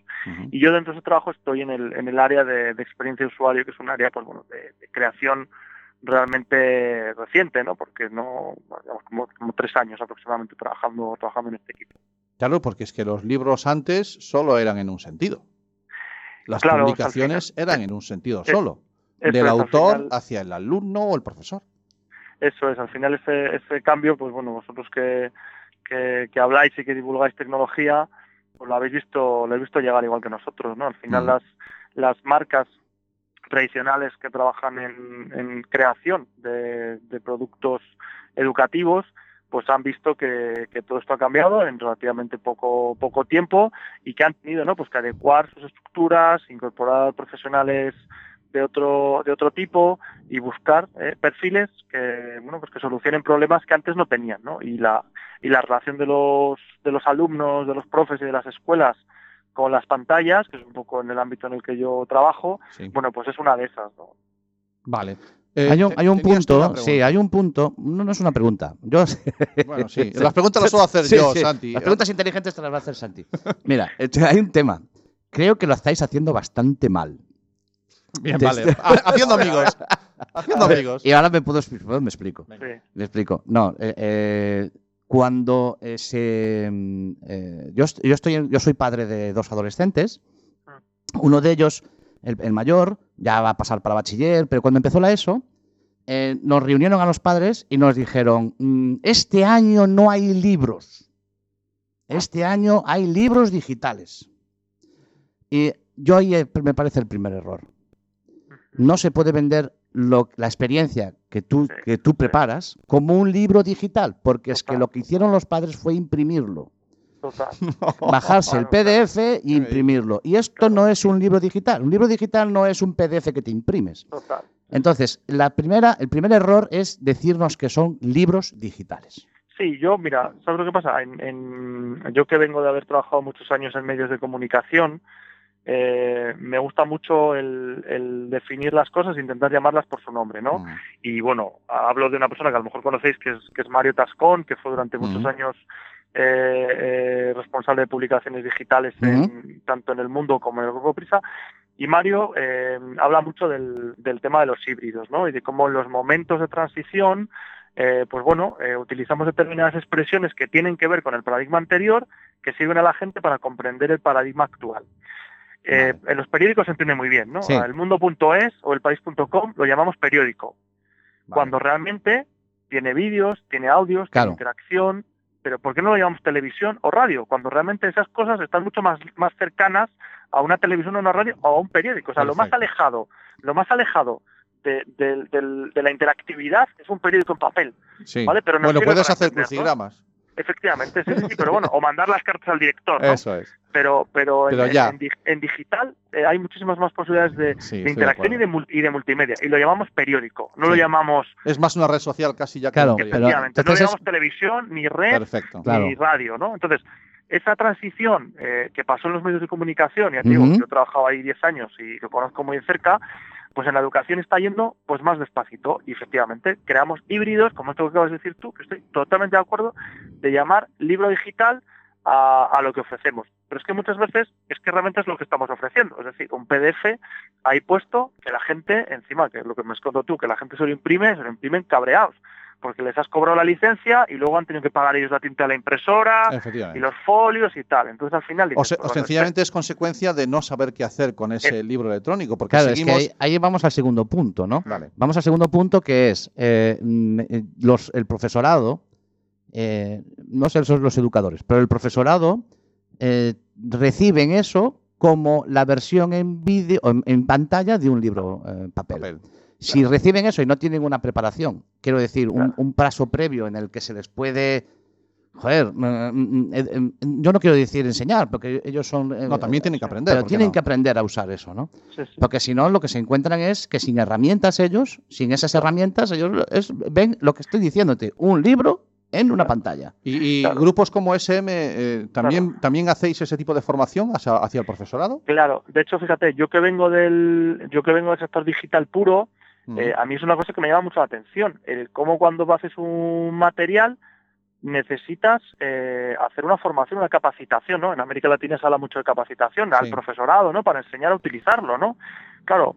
Y yo dentro de ese trabajo estoy en el, en el área de, de experiencia de usuario, que es un área pues, bueno, de, de creación realmente reciente, ¿no? Porque no, digamos, como, como tres años aproximadamente trabajando, trabajando en este equipo. Claro, porque es que los libros antes solo eran en un sentido. Las Claro, publicaciones eran en un sentido Eh, solo. Del autor final- hacia el alumno o el profesor. Eso es, al final ese, ese cambio, pues bueno, vosotros que, que, que habláis y que divulgáis tecnología, pues lo habéis visto, lo habéis visto llegar igual que nosotros, ¿no? Al final Mm. las, las marcas tradicionales que trabajan en, en creación de, de productos educativos, pues han visto que, que todo esto ha cambiado en relativamente poco poco tiempo y que han tenido ¿no? pues que adecuar sus estructuras, incorporar profesionales de otro de otro tipo y buscar eh, perfiles que bueno pues que solucionen problemas que antes no tenían ¿no? y la y la relación de los de los alumnos de los profes y de las escuelas con las pantallas que es un poco en el ámbito en el que yo trabajo Sí. bueno pues es una de esas ¿no? Vale. Eh, hay un, te- hay un punto, sí, hay un punto. No, no es una pregunta. Yo, Bueno, sí. Las preguntas las suelo hacer Sí, yo, sí. Santi. Las preguntas inteligentes te las va a hacer Santi. Mira, eh, hay un tema. Creo que lo estáis haciendo bastante mal. Bien, vale. Ha- Haciendo amigos. Haciendo amigos. Y ahora me puedo expli- me explico. Sí. Me explico. No, eh, eh, cuando eh, se, mm, eh, yo, yo estoy, en- yo soy padre de dos adolescentes. Uno de ellos, el, el mayor, ya va a pasar para bachiller, pero cuando empezó la ESO, eh, nos reunieron a los padres y nos dijeron: "Mm, este año no hay libros. Este año hay libros digitales. Y yo ahí me parece el primer error. No se puede vender lo- la experiencia que tú, Sí, que tú preparas como un libro digital, porque es que lo que hicieron los padres fue imprimirlo. Total. bajarse el PDF e imprimirlo. Y esto no es un libro digital. Un libro digital no es un PDF que te imprimes. Total. Entonces, la primera, el primer error es decirnos que son libros digitales. Sí, yo, mira, ¿sabes lo que pasa? En, en- yo que vengo de haber trabajado muchos años en medios de comunicación, eh, me gusta mucho el, el definir las cosas e intentar llamarlas por su nombre, ¿no? Mm. Y bueno, hablo de una persona que a lo mejor conocéis, que es, que es Mario Tascón, que fue durante muchos Ujú. años eh, eh, responsable de publicaciones digitales en- tanto en el mundo como en el Grupo Prisa. Y Mario habla mucho del, del tema de los híbridos, ¿no? Y de cómo en los momentos de transición, eh, pues bueno, eh, utilizamos determinadas expresiones que tienen que ver con el paradigma anterior, que sirven a la gente para comprender el paradigma actual. Eh, En los periódicos se entiende muy bien, ¿no? Sí. El mundo.es o el país.com lo llamamos periódico, Vale. cuando realmente tiene vídeos, tiene audios, Claro. tiene interacción, pero ¿por qué no lo llamamos televisión o radio? Cuando realmente esas cosas están mucho más, más cercanas a una televisión o una radio o a un periódico. O sea, lo más alejado, lo más alejado de, de- de la interactividad es un periódico en papel. Sí. Vale, pero nos bueno, puedes hacer crucigramas. Efectivamente, sí, sí, sí, pero bueno, o mandar las cartas al director, ¿no? Eso es. Pero, pero, en- Pero en, ya. en dig- en digital eh, hay muchísimas más posibilidades de, Sí, de estoy de interacción y de, mul- y de multimedia. Y lo llamamos periódico, no lo llamamos, Es más una red social casi ya que Claro, que pero- efectivamente, no lo es- llamamos televisión, ni red, Perfecto. Claro. ni radio, ¿no? Entonces, esa transición eh, que pasó en los medios de comunicación, ya te digo, Ujú. yo he trabajado ahí 10 años y lo conozco muy de cerca, pues en la educación está yendo pues más despacito. Y efectivamente creamos híbridos, como esto que acabas de decir tú, que estoy totalmente de acuerdo, de llamar libro digital a, a lo que ofrecemos. Pero es que muchas veces es que realmente es lo que estamos ofreciendo, es decir, un PDF ahí puesto que la gente, encima, que es lo que me has contado tú, que la gente se lo imprime, se lo imprimen cabreados, porque les has cobrado la licencia y luego han tenido que pagar ellos la tinta de la impresora, y los folios y tal. Entonces al final O, dices, se- pues, o bueno, sencillamente es consecuencia de no saber qué hacer con ese libro electrónico, porque Claro, es que ahí, ahí vamos al segundo punto, ¿no? Vale. Vamos al segundo punto que es eh, mm, eh, los, el profesorado, eh, no sé son los educadores, pero el profesorado eh, reciben eso como la versión en vídeo en, en pantalla de un libro eh, papel. papel. Si reciben eso y no tienen una preparación, quiero decir, un, Claro. un plazo previo en el que se les puede. Joder, mm, mm, eh, eh, yo no quiero decir enseñar, porque ellos son. eh, No, también tienen que aprender. Pero ¿por qué tienen no? que aprender a usar eso, ¿no? sí, sí. Porque si no, lo que se encuentran es que sin herramientas ellos, sin esas herramientas, ellos es- ven lo que estoy diciéndote, un libro en una pantalla. Y, y Claro. grupos como SM, eh, ¿también, ¿también hacéis ese tipo de formación hacia, hacia el profesorado? Claro, de hecho, fíjate, yo que vengo del, yo que vengo del sector digital puro, Mm. eh, a mí es una cosa que me llama mucho la atención, el cómo cuando haces un material necesitas eh, hacer una formación, una capacitación, ¿no? En América Latina se habla mucho de capacitación al Sí. profesorado, ¿no? Para enseñar a utilizarlo, ¿no? Claro,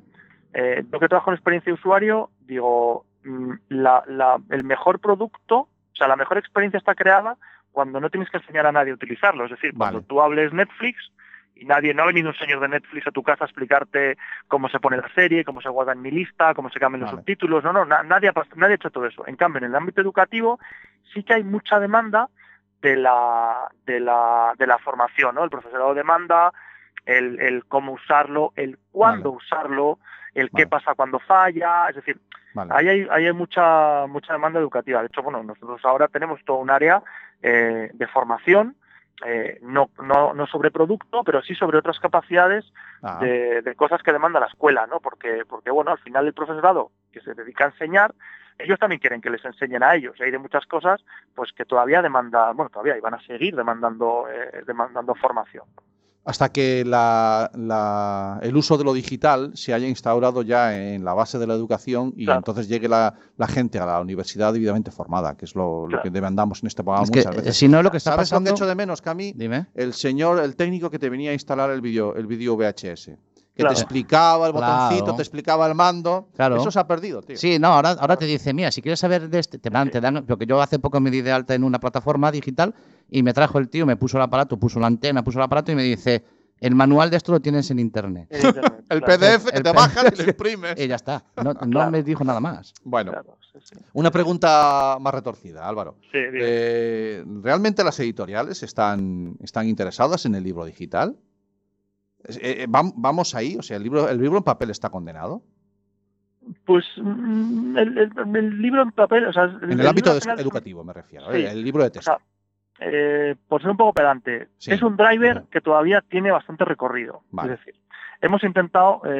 eh, yo que trabajo en experiencia de usuario, digo, mm, la, la- el mejor producto, o sea, la mejor experiencia está creada cuando no tienes que enseñar a nadie a utilizarlo. Es decir, cuando tú hables Netflix y nadie, no ha venido un señor de Netflix a tu casa a explicarte cómo se pone la serie, cómo se guarda en mi lista, cómo se cambian los subtítulos. No, no, na- nadie, ha, nadie ha hecho todo eso. En cambio, en el ámbito educativo sí que hay mucha demanda de la, de la, de la formación, ¿no? El profesorado demanda el, el cómo usarlo, el cuándo usarlo, el qué pasa cuando falla, es decir. Ahí hay, ahí hay mucha, mucha demanda educativa. De hecho, bueno, nosotros ahora tenemos todo un área eh, de formación, eh, no, no, no sobre producto, pero sí sobre otras capacidades Ah, de, de cosas que demanda la escuela, ¿no? Porque, porque, bueno, al final el profesorado que se dedica a enseñar, ellos también quieren que les enseñen a ellos. Y hay de muchas cosas, pues que todavía demandan, bueno, todavía y van a seguir demandando, eh, demandando formación. Hasta que la- la- el uso de lo digital se haya instaurado ya en la base de la educación y Claro. entonces llegue la, la gente a la universidad debidamente formada, que es lo, que demandamos en este programa Es que, muchas veces. si no, lo que está ¿Sabes pasando... lo que echo de menos, Cami? Dime. El señor, el técnico que te venía a instalar el vídeo el vídeo VHS. Que Claro. te explicaba el Claro. botoncito, te explicaba el mando. Claro. Eso se ha perdido, tío. Sí, no, ahora, ahora te dice, mira, si quieres saber de este, te dan, te dan, porque yo hace poco me di de alta en una plataforma digital y me trajo el tío, me puso el aparato, puso la antena, puso el aparato y me dice, el manual de esto lo tienes en internet. El claro. PDF El te PDF. bajas y lo imprimes. Y ya está. No, no Claro. me dijo nada más. Bueno, Claro, sí, sí. una pregunta más retorcida, Álvaro. Eh, ¿Realmente las editoriales están, están interesadas en el libro digital? Eh, eh, vam- ¿Vamos ahí? O sea, ¿el libro, ¿el libro en papel está condenado? Pues mm, el, el- el libro en papel, o sea, En el ámbito de- educativo me refiero, Sí. ¿eh? el libro de O texto. sea, eh, por ser un poco pedante, Sí. es un driver que todavía tiene bastante recorrido. Vale. Es decir, hemos intentado, se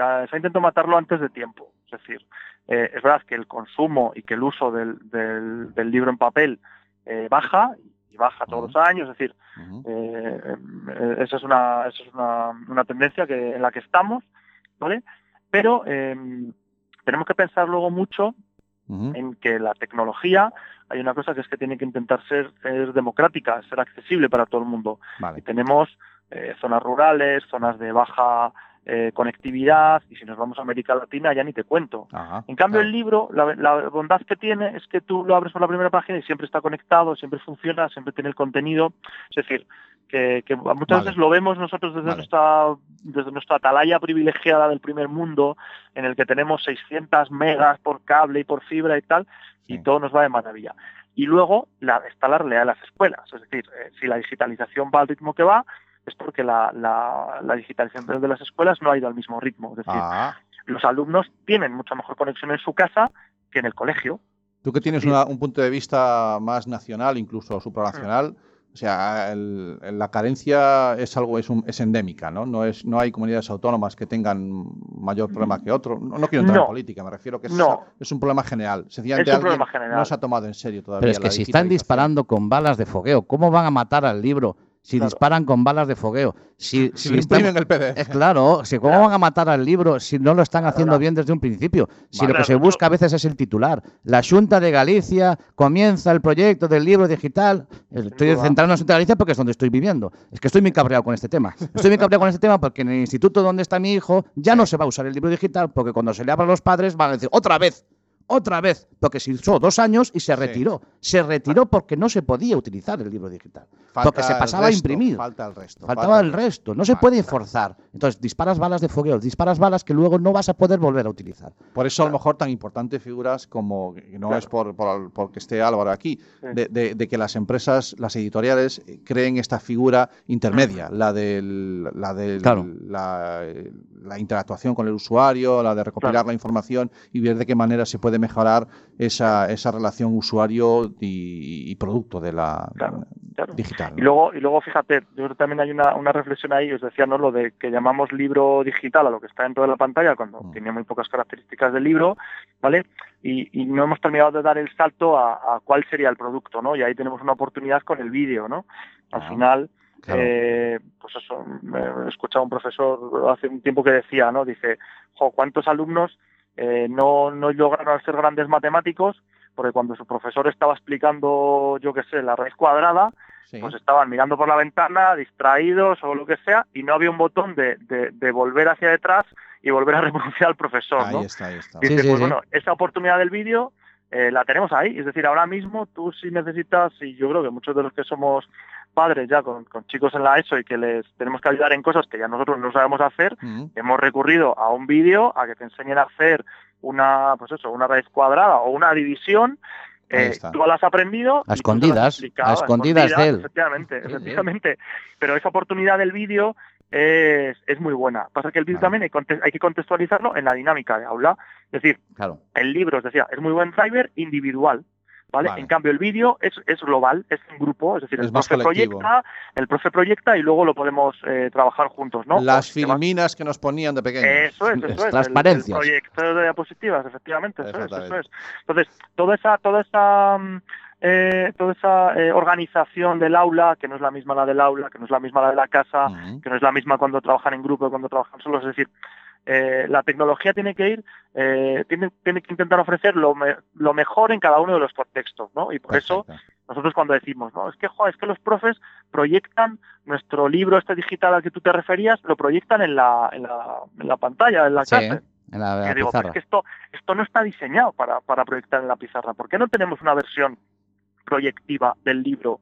ha intentado matarlo antes de tiempo. Es decir, es verdad que el consumo y que el uso del, del- del libro en papel eh, baja baja todos los años. Es decir, Ujú. eh, eh, esa es una, esa es una, una tendencia que, en la que estamos, ¿vale? Pero eh, tenemos que pensar luego mucho en que la tecnología hay una cosa que es que tiene que intentar ser, ser democrática, ser accesible para todo el mundo. Y tenemos eh, zonas rurales, zonas de baja eh, conectividad, y si nos vamos a América Latina ya ni te cuento. Ajá, En cambio, claro. el libro, la, la bondad que tiene es que tú lo abres por la primera página y siempre está conectado, siempre funciona, siempre tiene el contenido. Es decir, que, que muchas Vale. veces lo vemos nosotros desde, Vale. nuestra, desde nuestra atalaya privilegiada del primer mundo, en el que tenemos 600 megas por cable y por fibra y tal, Sí. y todo nos va de maravilla. Y luego la, está la realidad de las escuelas. Es decir, eh, si la digitalización va al ritmo que va, es porque la, la, la digitalización de las escuelas no ha ido al mismo ritmo. Es decir, Ah, los alumnos tienen mucha mejor conexión en su casa que en el colegio. Tú que tienes Sí. una- un punto de vista más nacional, incluso supranacional, o sea, el- la carencia es algo es, un- es endémica, ¿no? No es no hay comunidades autónomas que tengan mayor problema que otro. No, no quiero entrar No. en política, me refiero que es, No. es un problema general. Sencillamente Es un problema general. no se ha tomado en serio todavía. Pero es que la si están disparando con balas de fogueo, ¿cómo van a matar al libro si Claro. disparan con balas de fogueo? Si, Si si lo están- imprimen el PDF. Es claro, si ¿cómo van a matar al libro si no lo están haciendo Claro. bien desde un principio? Si Vale. lo que se busca a veces es el titular. La Junta de Galicia comienza el proyecto del libro digital. Estoy centrado en la Junta de Galicia porque es donde estoy viviendo. Es que estoy muy cabreado con este tema. Estoy muy cabreado con este tema porque en el instituto donde está mi hijo ya no se va a usar el libro digital porque cuando se le abra a los padres van a decir otra vez. Otra vez, porque se usó dos años y se Sí. retiró. Se retiró porque no se podía utilizar el libro digital. Falta porque se pasaba a resto, imprimir. Falta el resto. Faltaba falta el resto. No se puede forzar. Entonces, disparas balas de fogueo, disparas balas que luego no vas a poder volver a utilizar. Por eso a lo mejor tan importante figuras como, que no Claro. es por, por, porque esté Álvaro aquí, Sí. de, de- de que las empresas, las editoriales, eh, creen esta figura intermedia, la de la, del- Claro. la, la interactuación con el usuario, la de recopilar Claro. la información y ver de qué manera se puede mejorar esa, esa relación usuario y, y producto de la Claro, claro. digital. Y luego, y luego fíjate, yo creo que también hay una, una reflexión ahí, os decía, ¿no? Lo de que llamamos libro digital a lo que está dentro de la pantalla, cuando Mm. tenía muy pocas características del libro, ¿vale? Y, y no hemos terminado de dar el salto a, a cuál sería el producto, ¿no? Y ahí tenemos una oportunidad con el vídeo, ¿no? Al Ah, final, claro. eh, pues eso, he escuchado a un profesor hace un tiempo que decía, ¿no? Dice, jo, ¿cuántos alumnos eh, no, no lograron ser grandes matemáticos? Porque cuando su profesor estaba explicando, yo qué sé, la raíz cuadrada, Sí. pues estaban mirando por la ventana, distraídos o lo que sea, y no había un botón de, de- de volver hacia detrás y volver a reproducir al profesor, ahí ¿no? está, ahí está. Dice, Sí, sí, pues bueno, esa oportunidad del vídeo eh, la tenemos ahí. Es decir, ahora mismo tú si necesitas, y yo creo que muchos de los que somos padres ya con, con chicos en la ESO y que les tenemos que ayudar en cosas que ya nosotros no sabemos hacer, hemos recurrido a un vídeo a que te enseñen a hacer una, pues eso, una raíz cuadrada o una división. Eh, tú la has aprendido. A escondidas, a escondidas de él. Efectivamente, efectivamente. Pero esa oportunidad del vídeo es, es muy buena. Pasa que el vídeo Claro. también hay, hay que contextualizarlo en la dinámica de aula. Es decir, Claro. el libro, os decía, es muy buen driver individual. ¿Vale? Vale. En cambio, el vídeo es, es global, es un grupo, es decir, Es el más profe proyecta, el profe proyecta y luego lo podemos eh, trabajar juntos, ¿no? Las temas- filminas que nos ponían de pequeños. Eso es, eso es. Transparencias. El, proyector de diapositivas, efectivamente, eso es, eso es. Entonces, toda esa, toda esa, mm, eh, toda esa eh, organización del aula, que no es la misma la del aula, que no es la misma la de la casa, que no es la misma cuando trabajan en grupo, cuando trabajan solos, es decir, eh, la tecnología tiene que ir, eh, tiene, tiene que intentar ofrecer lo, me- lo mejor en cada uno de los contextos, ¿no? Y por eso nosotros cuando decimos, no, es que, jo, es que los profes proyectan nuestro libro este digital al que tú te referías, lo proyectan en la, en la, en la pantalla, en la Sí, clase. en la, digo, pizarra. pues que esto, esto no está diseñado para, para proyectar en la pizarra. ¿Por qué no tenemos una versión proyectiva del libro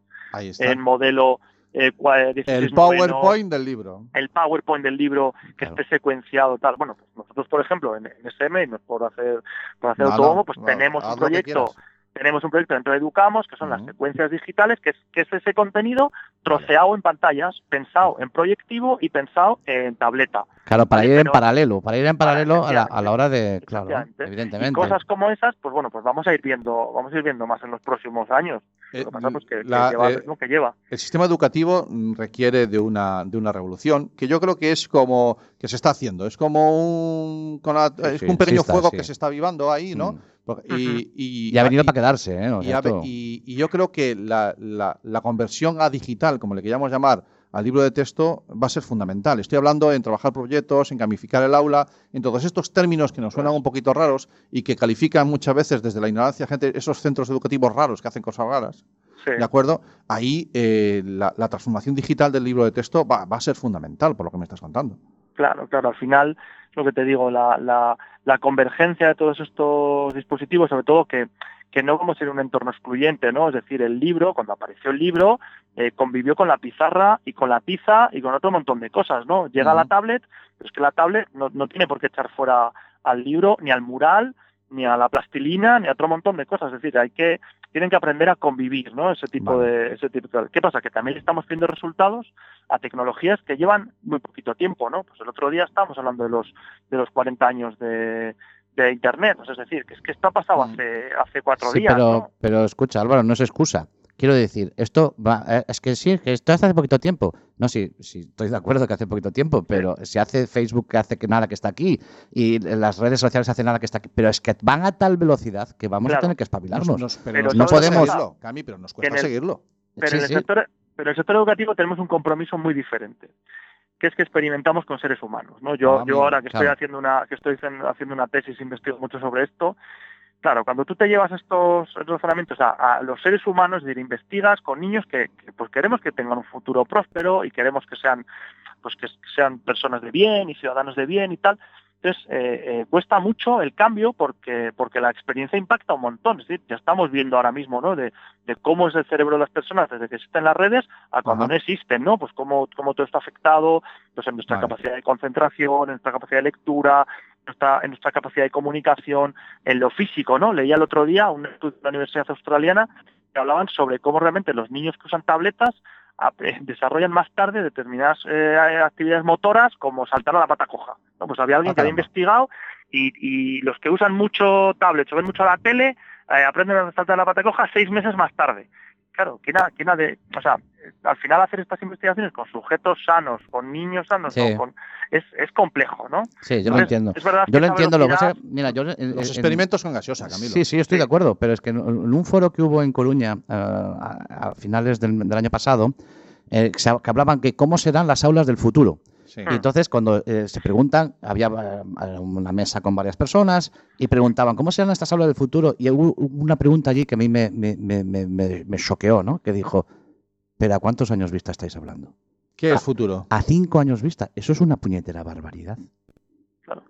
en modelo eh, cua- 16 El noveno, PowerPoint del libro. el PowerPoint del libro que Claro. esté secuenciado tal. Bueno, pues nosotros, por ejemplo, en, en SM, por hacer, por hacer No, autónomo, no, pues no, tenemos un proyecto tenemos un proyecto dentro de Educamos, que son las secuencias digitales, que es, que es ese contenido troceado en pantallas, pensado en proyectivo y pensado en tableta. Claro, para ir en paralelo, para ir en Para- paralelo a la, a la hora de. Claro, evidentemente. Y cosas como esas, pues bueno, pues vamos a ir viendo, vamos a ir viendo más en los próximos años. Eh, Lo que pasa pues que, que la- lleva el eh, que lleva. El sistema educativo requiere de una, de una revolución que yo creo que es como que se está haciendo. Es como un, con la- Sí, es sí, un pequeño sí está, fuego sí. que se está avivando ahí, ¿no? Mm. Porque- Y, y- Y ha venido y- para quedarse, ¿eh? O y, sea, y yo creo que la, la- la conversión a digital, como le queríamos llamar, al libro de texto, va a ser fundamental. Estoy hablando en trabajar proyectos, en gamificar el aula, en todos estos términos que nos suenan un poquito raros y que califican muchas veces desde la ignorancia gente, esos centros educativos raros que hacen cosas raras. Sí. ¿De acuerdo? Ahí eh, la, la transformación digital del libro de texto va, va a ser fundamental, por lo que me estás contando. Claro, claro, al final, lo que te digo, la, la, la convergencia de todos estos dispositivos, sobre todo que, que no vamos a ser un entorno excluyente, ¿no? Es decir, el libro, cuando apareció el libro, eh, convivió con la pizarra y con la tiza y con otro montón de cosas, ¿no? Llega la tablet, pero es que la tablet no, no tiene por qué echar fuera al libro, ni al mural, ni a la plastilina, ni a otro montón de cosas. Es decir, hay que, tienen que aprender a convivir, ¿no? Ese tipo Vale. de, ese tipo de- ¿Qué pasa? Que también estamos viendo resultados a tecnologías que llevan muy poquito tiempo, ¿no? Pues el otro día estábamos hablando de los, de los 40 años de, de Internet, pues es decir, que es que esto ha pasado Mm. hace, hace cuatro Sí, días, pero, ¿no? pero escucha, Álvaro, no es excusa. Quiero decir, esto va, eh, es que sí, que esto hace hace poquito tiempo. No, sí, sí, estoy de acuerdo que hace poquito tiempo, pero si hace Facebook que hace que nada que está aquí y las redes sociales hacen nada que está aquí, pero es que van a tal velocidad que vamos a tener que espabilarnos. Nos- nos- pero no podemos- seguirlo, Cami, pero nos cuesta el- seguirlo. Pero, Sí, en el sí. sector, pero en el sector educativo tenemos un compromiso muy diferente, que es que experimentamos con seres humanos. ¿no? Yo, Ah, yo ahora que estoy haciendo una que estoy haciendo haciendo una tesis, investigo mucho sobre esto. Claro, cuando tú te llevas estos razonamientos a, a los seres humanos, es decir, investigas con niños que, que, pues queremos que tengan un futuro próspero y queremos que sean pues que sean personas de bien y ciudadanos de bien y tal. Entonces, eh, eh, cuesta mucho el cambio porque, porque la experiencia impacta un montón. Es decir, ya estamos viendo ahora mismo, ¿no? De, de cómo es el cerebro de las personas desde que existen las redes a cuando Ajá. no existen, ¿no? Pues cómo, cómo todo está afectado pues en nuestra Vale. capacidad de concentración, en nuestra capacidad de lectura, nuestra, en nuestra capacidad de comunicación, en lo físico, ¿no? Leía el otro día un estudio de la Universidad Australiana que hablaban sobre cómo realmente los niños que usan tabletas eh, desarrollan más tarde determinadas eh, actividades motoras como saltar a la pata coja. ¿no? Pues había alguien Ah, que había investigado y, y los que usan mucho tablets o ven mucho la tele eh, aprenden a saltar a la pata coja seis meses más tarde. Claro, ¿quién ha, quién ha de, o sea, al final hacer estas investigaciones con sujetos sanos, con niños sanos, Sí. con, es, es complejo, ¿no? Sí, yo lo entiendo. Es verdad Yo que lo entiendo. Lo que pasa, mira, yo en- Los en- experimentos son gaseosa, Camilo. Sí, sí, estoy Sí. de acuerdo, pero es que en, un foro que hubo en Coruña eh, a, a finales del, del año pasado, eh, que se- que hablaban que cómo serán las aulas del futuro. Sí. Y entonces, cuando eh, se preguntan, había eh, una mesa con varias personas y preguntaban, ¿cómo serán estas aulas del futuro? Y hubo una pregunta allí que a mí me, me, me, me, me- me choqueó, ¿no? Que dijo, ¿pero a cuántos años vista estáis hablando? ¿Qué es futuro? A cinco años vista. Eso es una puñetera barbaridad.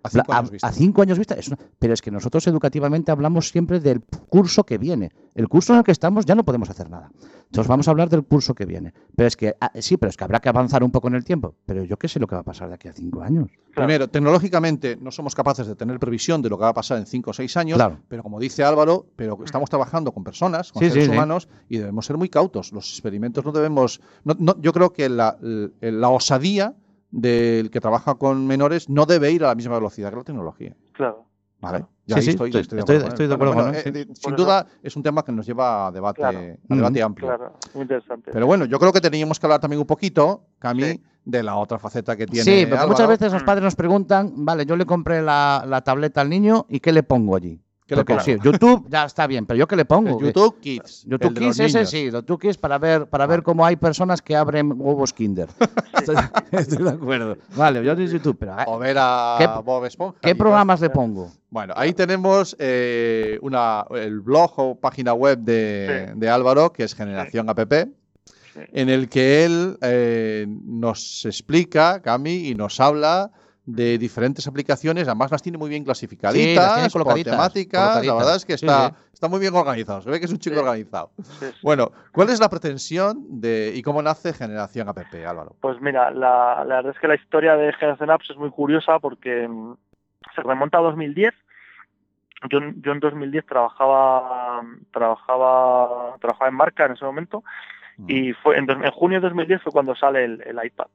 A cinco a, años vista. a cinco años vista. es una- pero es que nosotros educativamente hablamos siempre del curso que viene. El curso en el que estamos ya no podemos hacer nada. Entonces vamos a hablar del curso que viene. Pero es que, ah, sí, pero es que habrá que avanzar un poco en el tiempo. Pero yo qué sé lo que va a pasar de aquí a cinco años. Primero, tecnológicamente no somos capaces de tener previsión de lo que va a pasar en 5 o 6 años, Claro. pero como dice Álvaro, pero estamos trabajando con personas, con Sí, seres sí, sí. humanos, y debemos ser muy cautos. Los experimentos no debemos... no- no- yo creo que la osadía del que trabaja con menores no debe ir a la misma velocidad que la tecnología. Claro. ¿Vale? Sí, Ya sí, estoy, estoy- estoy, estoy- de acuerdo acuerdo Bueno, con él, eh, sí. eh, sin duda es un tema que nos lleva a debate, Claro. a debate Mm. amplio. Claro, muy interesante. Pero bueno, yo creo que teníamos que hablar también un poquito, Cami, Sí. de la otra faceta que tiene Sí, porque muchas veces los Mm. padres nos preguntan, vale, yo le compré la, la tableta al niño y ¿qué le pongo allí? ¿Qué le Porque sí, YouTube ya está bien, pero ¿yo qué le pongo? El YouTube Kids. YouTube el Kids, ese sí, YouTube Kids para ver, para ver cómo hay personas que abren huevos Kinder. Estoy, estoy de acuerdo. Vale, yo de YouTube, pero ah, O ver a ¿Qué- Bob Esponja. ¿qué programas le pongo? Bueno, ahí tenemos eh, una, el blog o página web de, Sí. de Álvaro, que es Generación App, en el que él eh, nos explica, Cami, y nos habla de diferentes aplicaciones, además las tiene muy bien Sí, las clasificaditas, tiene por colocaditas, temáticas, la colocaditas. verdad es que Sí, está, sí. está muy bien organizado, se ve que es un chico Sí. organizado. Sí, sí. Bueno, ¿cuál es la pretensión de y cómo nace Generación App, Álvaro? Pues mira, la, la verdad es que la historia de Generación Apps es muy curiosa porque mm, se remonta a 2010. Yo, en- yo en 2010 trabajaba, trabajaba, trabajaba en marca en ese momento y fue en, dos- en junio de 2010 fue cuando sale el, el iPad.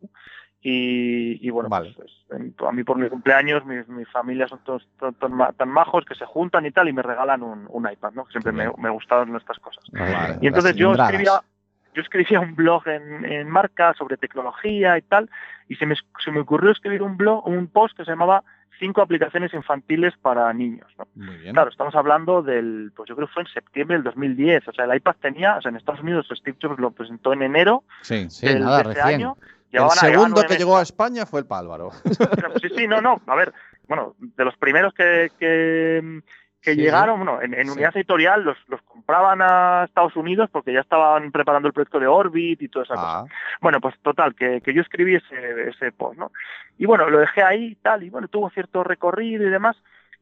Y, y bueno, Vale. pues, en- a mí por mi cumpleaños, mis, mis familias son todos, todos tan, ma- tan majos que se juntan y tal y me regalan un, un iPad, ¿no? Que siempre me, me gustaron estas cosas. Vale, Y entonces yo escribía, yo escribía un blog en, en marca sobre tecnología y tal, y se me, se me ocurrió escribir un blog, un post que se llamaba cinco aplicaciones infantiles para niños. ¿no? Muy bien. Claro, estamos hablando del, pues yo creo que fue en septiembre del 2010. O sea, el iPad tenía, o sea, en Estados Unidos Steve Jobs lo presentó en enero Sí. Sí, del- nada, de ese año. El segundo que llegó a España fue el Pálvaro. Sí, sí, no, no. A ver, bueno, de los primeros que, que, que Sí, llegaron, bueno, en, en Sí. unidad editorial los, los compraban a Estados Unidos porque ya estaban preparando el proyecto de Orbit y toda esa cosa. Ah, Bueno, pues total, que, que yo escribí ese, ese post, ¿no? Y bueno, lo dejé ahí y tal, y bueno, tuvo cierto recorrido y demás.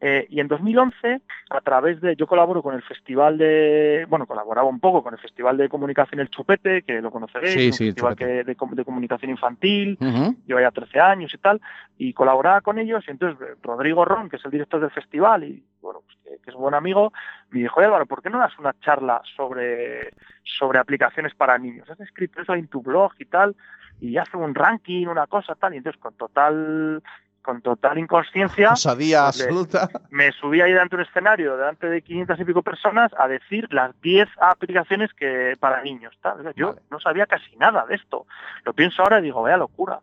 Eh, y en 2011, a través de, yo colaboro con el festival de, bueno, colaboraba un poco con el festival de comunicación El Chupete, que lo conoceréis, Sí, un festival que- de, com- de comunicación infantil, Ujú. lleva ya 13 años y tal, y colaboraba con ellos, y entonces eh, Rodrigo Ron, que es el director del festival, y bueno, pues que, que es buen amigo, me dijo, "Oye, Álvaro, ¿por qué no das una charla sobre, sobre aplicaciones para niños? Has escrito eso en tu blog y tal, y hace un ranking, una cosa tal, y entonces con total con total inconsciencia osadía Pues absoluta. me subí ahí delante de un escenario, delante de 500 y pico personas, a decir las 10 aplicaciones que para niños. tal. Yo Vale. no sabía casi nada de esto. Lo pienso ahora y digo, vaya locura.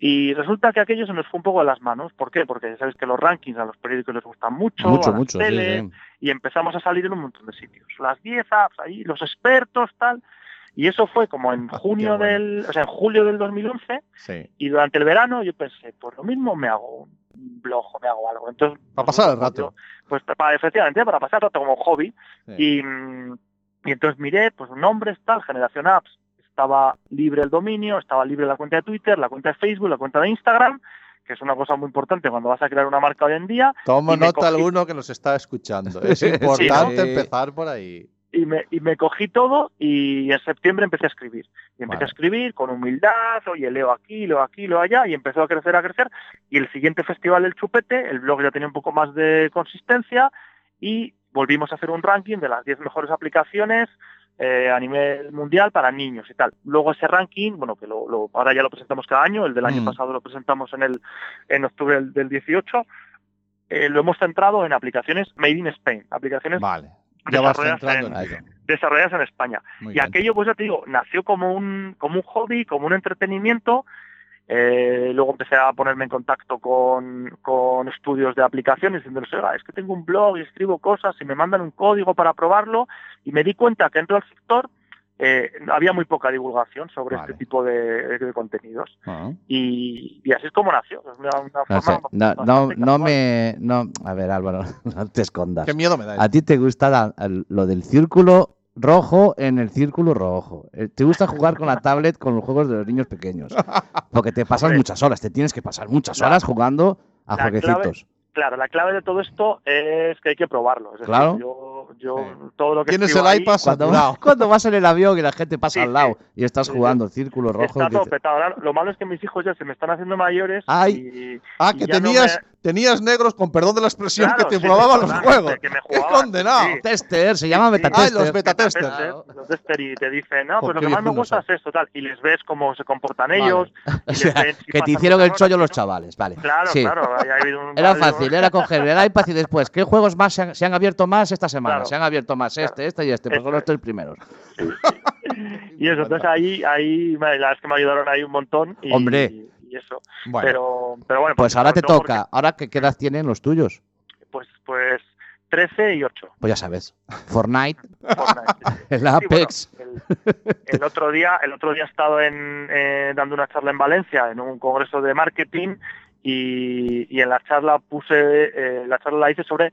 Y resulta que aquello se nos fue un poco de las manos. ¿Por qué? Porque ya sabes que los rankings a los periódicos les gustan mucho, Mucho, a las mucho. sí, sí. y empezamos a salir en un montón de sitios. Las 10 apps ahí, los expertos, tal. Y eso fue como en Ah, junio bueno. del, o sea, en julio del 2011. Sí. Y durante el verano yo pensé, pues lo mismo me hago un blog o me hago algo. Entonces, Para pasar el pues, rato. yo- Pues para, efectivamente, para pasar el rato como hobby. Sí. Y, y entonces miré, pues nombres, tal, Generación Apps. Estaba libre el dominio, estaba libre la cuenta de Twitter, la cuenta de Facebook, la cuenta de Instagram, que es una cosa muy importante cuando vas a crear una marca hoy en día. Tomo nota cogí- alguno que nos está escuchando. Es Sí, importante ¿no? empezar por ahí. Y me, y me cogí todo y en septiembre empecé a escribir. Y empecé Vale. a escribir con humildad, oye, leo aquí, leo aquí, leo allá, y empezó a crecer, a crecer. Y el siguiente festival del Chupete, el blog ya tenía un poco más de consistencia y volvimos a hacer un ranking de las 10 mejores aplicaciones eh, a nivel mundial para niños y tal. Luego ese ranking, bueno, que lo, lo- ahora ya lo presentamos cada año, el del año Mm. pasado lo presentamos en el en octubre del, del 18, eh, lo hemos centrado en aplicaciones made in Spain, aplicaciones Vale. Ya desarrolladas en- desarrolladas España. Muy Y bien. aquello, pues ya te digo, nació como un, como un hobby, como un entretenimiento. Eh, luego empecé a ponerme en contacto con, con estudios de aplicaciones, diciéndoles, "Oiga, es que tengo un blog y escribo cosas y me mandan un código para probarlo. Y me di cuenta que dentro del sector eh, había muy poca divulgación sobre Vale. este tipo de, de contenidos. Ah. Y, y así es como nació. Es una, una No, sé, no, me. No, a ver, Álvaro, no te escondas. Qué miedo me da. A ti te gusta la- lo del círculo rojo en el círculo rojo. Eh, Te gusta jugar con la tablet con los juegos de los niños pequeños. Porque te pasas muchas horas, te tienes que pasar muchas horas jugando a la jueguecitos. Claro, la clave de todo esto es que hay que probarlo. Es decir, Claro. Yo, yo Sí. todo lo que Tienes el ahí- iPad Cuando, saturado. cuando vas en el avión y la gente pasa Sí, al lado y estás jugando el círculo rojo. Está todo dices, petado. Ahora, Lo malo es que mis hijos ya se me están haciendo mayores. Ay. y- Ah, y que no tenías, negros, con perdón de la expresión, Claro, que te sí, probaban los juegos. que me ¡Qué condenado! sí. Tester, se llama Sí, beta sí. Ay, tester. los beta testers. Claro, los tester y te dicen, no, pues lo que más me gusta son. es esto, tal. Y les ves cómo se comportan Vale. ellos. O y sea, les ven si que te hicieron el chollo los chavales, vale. Claro, Sí. claro. un Era fácil, era coger el iPad y después, ¿qué juegos más se han, se han abierto más esta semana? Claro. Se han abierto más Claro. este, este y este, pues Eso son los es. tres primeros. Y eso, entonces ahí, ahí, la verdad es que me ayudaron ahí un montón. Y, Hombre. Y eso. Bueno, Pero, pero bueno. Pues ahora te toca. Ahora, ¿qué qué edad tienen los tuyos? Pues, pues 13 y 8. Pues ya sabes. Fortnite, Fortnite. el Sí, bueno, Apex. el, el otro día, el otro día he estado en, eh, dando una charla en Valencia en un congreso de marketing y, y en la charla puse, eh, la charla la hice sobre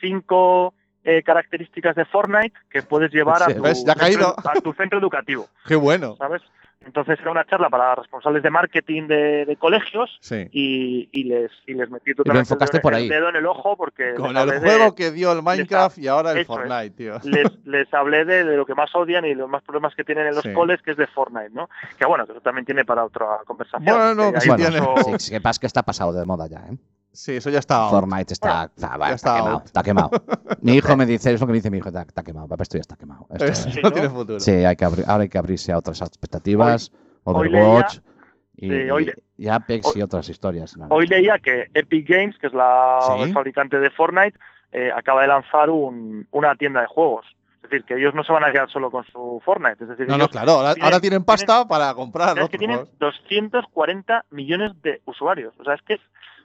cinco eh, características de Fortnite que puedes llevar a tu, a tu centro educativo, qué bueno. ¿sabes? Entonces era una charla para responsables de marketing de, de colegios Sí. y, y les y les metí totalmente el enfocaste dedo- por el ahí. dedo en el ojo porque Con el de- juego que dio el Minecraft y ahora el es. Fortnite, tío. les, les hablé de, de lo que más odian y los más problemas que tienen en los Sí. coles, que es de Fortnite, ¿no? Que bueno, que eso también tiene para otra conversación. Bueno, que que sí tiene. mucho- Sí, sí, que pasa que está pasado de moda ya, ¿eh? Sí, eso ya está. out. Fortnite está, está, ya está está quemado. Está quemado. Mi hijo me dice, es lo que me dice mi hijo, está, está quemado. Papá, esto ya está quemado. Esto- Sí, no tiene futuro. sí, hay que abrir, ahora hay que abrirse a otras expectativas. hoy Overwatch. y, sí, hoy Y Apex y otras historias. ¿no? Hoy leía que Epic Games, que es la Sí. el fabricante de Fortnite, eh, acaba de lanzar un- una tienda de juegos. Es decir, que ellos no se van a quedar solo con su Fortnite. Es decir, No, no, claro, ahora, tienen- ahora tienen pasta para comprar es que tienen juegos. 240 millones de usuarios. O sea, es que es-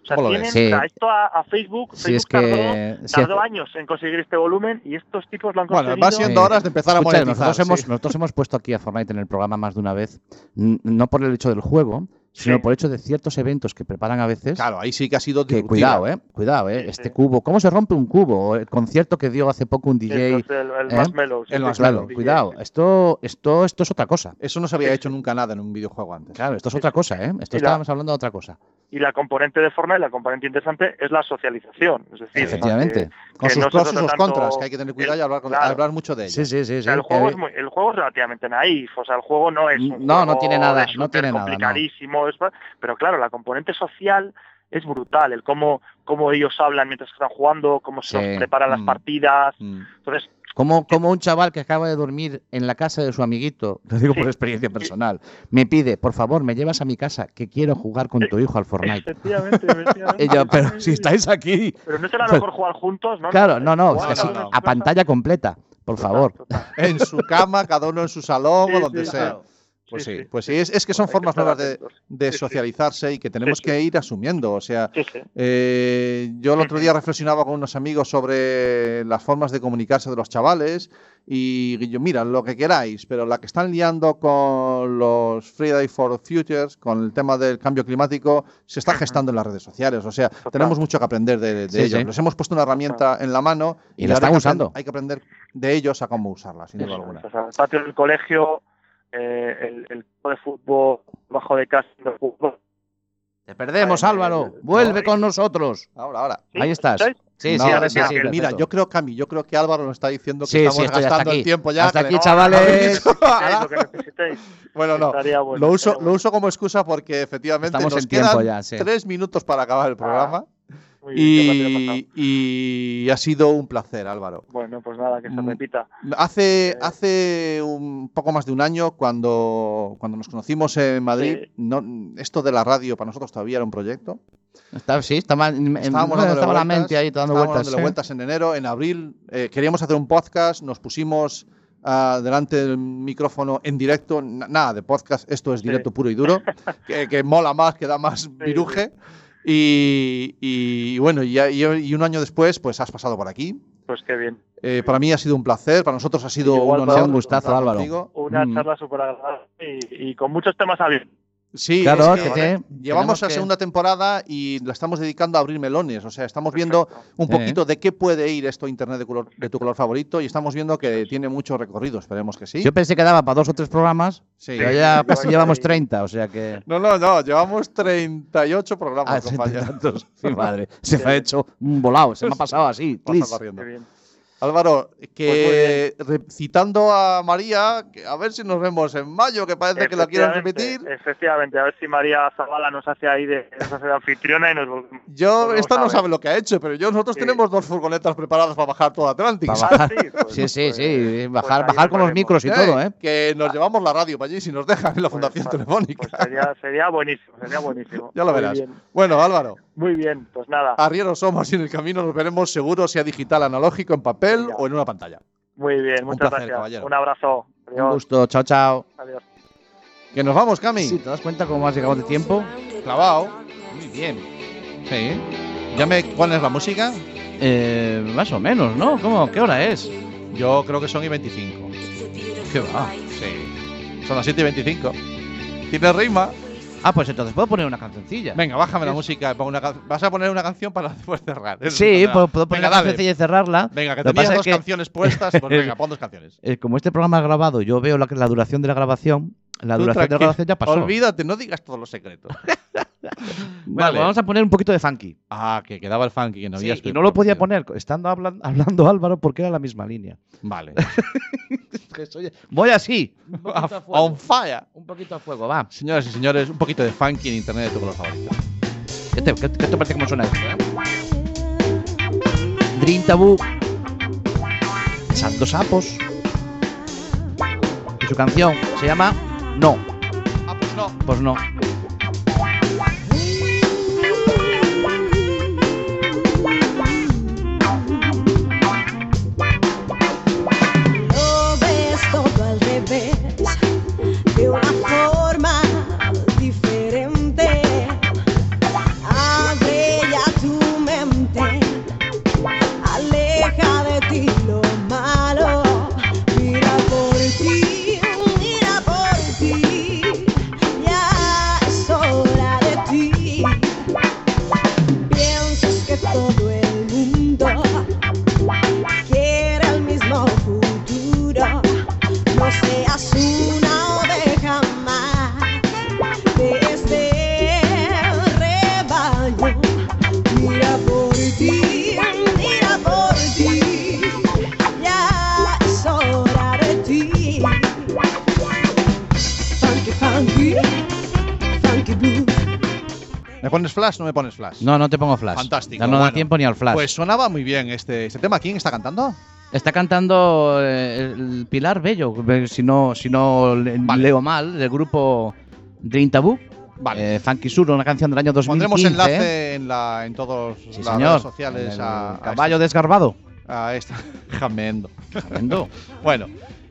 o sea, ¿Cómo lo tienen? Sí. o sea, esto a, a Facebook, Sí, es Facebook tardó, que. sí, tardó años en conseguir este volumen y estos tipos lo han Bueno, conseguido. va siendo horas de empezar a Escucha, monetizar. nosotros, hemos, nosotros hemos puesto aquí a Fortnite en el programa más de una vez, no por el hecho del juego, sino Sí. por el hecho de ciertos eventos que preparan a veces. Claro, ahí sí que ha sido Que cuidado, eh, cuidado, eh. Sí, Este sí. cubo, ¿cómo se rompe un cubo? El concierto que dio hace poco un DJ. es el, el ¿eh? Marshmallow, El Cuidado, esto, esto, esto es otra cosa. Eso no se había hecho nunca nada en un videojuego antes. Claro, esto es otra cosa, ¿eh? Esto Y la- estábamos hablando de otra cosa. Y la componente de Fortnite, la componente interesante, es la socialización. Es decir, Efectivamente. Con que sus no pros y sus contras, que hay que tener cuidado y hablar, con- Claro. hablar mucho de ello. Sí, sí, sí. O sea, el, juego Eh, es muy- el juego es relativamente naif, o sea, el juego no es un No, no juego tiene nada, no tiene nada, no. Es- pero claro, la componente social es brutal, el cómo, cómo ellos hablan mientras están jugando, cómo se Sí. preparan las Mm. partidas, Mm. entonces Como, como un chaval que acaba de dormir en la casa de su amiguito, lo digo por experiencia personal, me pide, por favor, me llevas a mi casa que quiero jugar con tu hijo al Fortnite. efectivamente, efectivamente. Y yo, pero si estáis aquí. Pero no será mejor jugar juntos, ¿no? Claro, no, no, Jugar así, a pantalla completa, por favor. Total, En su cama, cada uno en su salón Sí, o donde sí, sea. claro. Pues sí, Sí, sí. pues sí, es, es que son que formas nuevas de, de socializarse y que tenemos que ir asumiendo. O sea, eh, yo el otro día reflexionaba con unos amigos sobre las formas de comunicarse de los chavales y yo, mira, lo que queráis, pero la que están liando con los Friday for Futures, con el tema del cambio climático, se está gestando en las redes sociales. O sea, tenemos mucho que aprender de, ellos. Les hemos puesto una herramienta en la mano Y la están usando. Hay que aprender de ellos a cómo usarla, sin duda alguna. o sea, el patio del colegio, eh, el, el de fútbol, bajo de casa de fútbol. Te perdemos, Ay, Álvaro. eh, Vuelve no, con nosotros. Ahora, ahora. ¿Sí? Ahí estás. ¿Estáis? Sí, No, sí, ahora sí, mira, sí. mira, yo creo que a mí, yo creo que Álvaro nos está diciendo que Sí, estamos sí, estoy hasta gastando aquí. el tiempo ya. Hasta aquí, le- chavales. Lo que necesitéis, lo que necesitéis. Bueno, no. Bueno, Lo uso, lo uso como excusa porque efectivamente Estamos nos en tiempo quedan ya, sí. tres minutos para acabar el programa Muy bien, y, y ha sido un placer, Álvaro. Bueno, pues nada, que se Mm. repita. Hace, Eh. hace un poco más de un año, cuando, cuando nos conocimos en Madrid, Sí. no, esto de la radio para nosotros todavía era un proyecto. Está- sí, estaba, en- en- Estábamos estaba la vueltas, mente ahí dando vueltas. dándole ¿eh? vueltas en enero, en abril. eh, queríamos hacer un podcast, nos pusimos ah, delante del micrófono en directo. na- nada de podcast, esto es Sí. directo puro y duro, que, que mola más, que da más viruje. Y, y bueno, y, y- un año después, pues has pasado por aquí. Pues qué bien. Eh, para mí ha sido un placer, para nosotros ha sido Igual un honor. un gustazo, Álvaro. contigo. Una Mm. charla súper agradable y, y con muchos temas abiertos. Sí, Claro, es que que llevamos la que- segunda temporada y la estamos dedicando a abrir melones. O sea, estamos viendo Perfecto. un Sí. poquito de qué puede ir esto Internet de, color- de tu color favorito y estamos viendo que tiene mucho recorrido. Esperemos que sí. Yo pensé que daba para dos o tres programas, Sí. pero ya Sí, casi sí. llevamos 30, o sea que. No, no, no, llevamos 38 programas, Ah, treinta y compañero. tantos. Sí, madre. Se me ha hecho un volado, se me ha pasado así. Pasa corriendo. Álvaro, que Pues citando a María, que a ver si nos vemos en mayo, que parece que la quieren repetir. Efectivamente, a ver si María Zavala nos hace ahí de, nos hace de anfitriona y nos volvemos. Yo, Volvemos esta no sabe lo que ha hecho, pero yo nosotros Sí. tenemos dos furgonetas preparadas para bajar todo bajar. Ah, sí, pues- Sí, sí, pues- sí. pues Bajar, bajar con los micros y todo, ¿eh? Que nos llevamos la radio para allí si nos dejan en la Pues, Fundación Telefónica. Pues sería, sería buenísimo, sería buenísimo. Ya lo Muy verás. bien, Bueno, Álvaro, muy bien, pues nada, arrieros somos y en el camino nos veremos seguro, sea digital, analógico, en papel Ya. o en una pantalla. muy bien, un muchas placer, gracias. caballero. Un abrazo. Un Adiós. gusto. Chao, chao. Adiós. Que nos vamos, Cami. Sí, ¿te das cuenta cómo has llegado de tiempo? Clavao. Muy bien. Sí. ¿Ya me pones la música? Eh, más o menos, ¿no? ¿Cómo? ¿Qué hora es? Yo creo que son y 25. ¿Qué va? Sí. Son las 7 y 25. ¿Tiene rima? Ah, pues entonces puedo poner una cancioncilla. Venga, bájame la música. y pongo una can- Vas a poner una canción para después cerrar. Eso Sí, puedo, puedo poner Venga, una cancioncilla y cerrarla. Venga, que Lo tenías pasa dos que- canciones puestas. Pues venga, pon dos canciones. Eh, como este programa es grabado, yo veo la, la duración de la grabación. La duración de la grabación ya pasó. Olvídate, no digas todos los secretos. Bueno, pues vamos a poner un poquito de funky. Ah, que quedaba el funky que no Sí, había y no lo podía poner estando hablan- hablando Álvaro porque era la misma línea. Vale. Voy así. Un poquito a fuego. On fire. Un poquito a fuego, va. Señoras y señores, un poquito de funky en internet de tu color favorito. ¿Qué te, qué- qué te parece cómo suena esto? eh? Dream Taboo. Santos Sapos. Y su canción se llama No. Ah, pues no. Pues no. Pones flash? No me pones flash. No, no te pongo flash. Fantástico. Ya no da Bueno, tiempo ni al flash. Pues sonaba muy bien este, este tema. ¿Quién está cantando? Está cantando eh, el Pilar Bello, eh, si no, si no le- Vale. leo mal, del grupo Dream Taboo. Vale. Eh, Funky Sur, una canción del año 2015. Pondremos enlace en, la, en todas Sí, las señor. redes sociales El a, a caballo este- desgarbado. a esta. Jamendo. Tremendo. Bueno,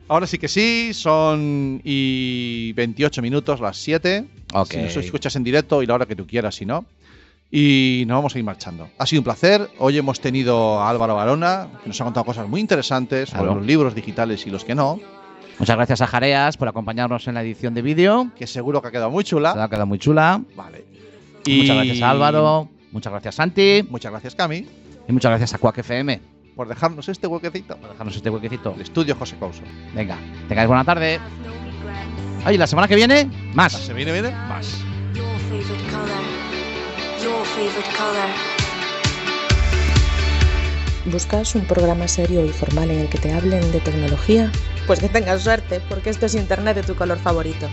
ahora sí que sí, son y 28 minutos, las 7. Ok. Si nos escuchas en directo y la hora que tú quieras, si no. Y nos vamos a ir marchando. Ha sido un placer. Hoy hemos tenido a Álvaro Barona, que nos ha contado cosas muy interesantes sobre Claro. los libros digitales y los que no, Muchas gracias a Jareas por acompañarnos en la edición de vídeo. que seguro que ha quedado muy Se chula. ha quedado muy chula. Vale. Muchas gracias a Álvaro. Muchas gracias Santi. Muchas gracias, Cami, Y muchas gracias a Quack FM por dejarnos este huequecito. por dejarnos este huequecito. El estudio José Couso. Venga, tengáis buena tarde. Ay, la semana que viene, más. Se viene, viene, más. ¿Buscas un programa serio y formal en el que te hablen de tecnología? Pues que tengas suerte, porque esto es Internet de tu color favorito.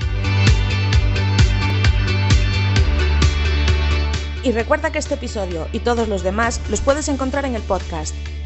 Y recuerda que este episodio y todos los demás los puedes encontrar en el podcast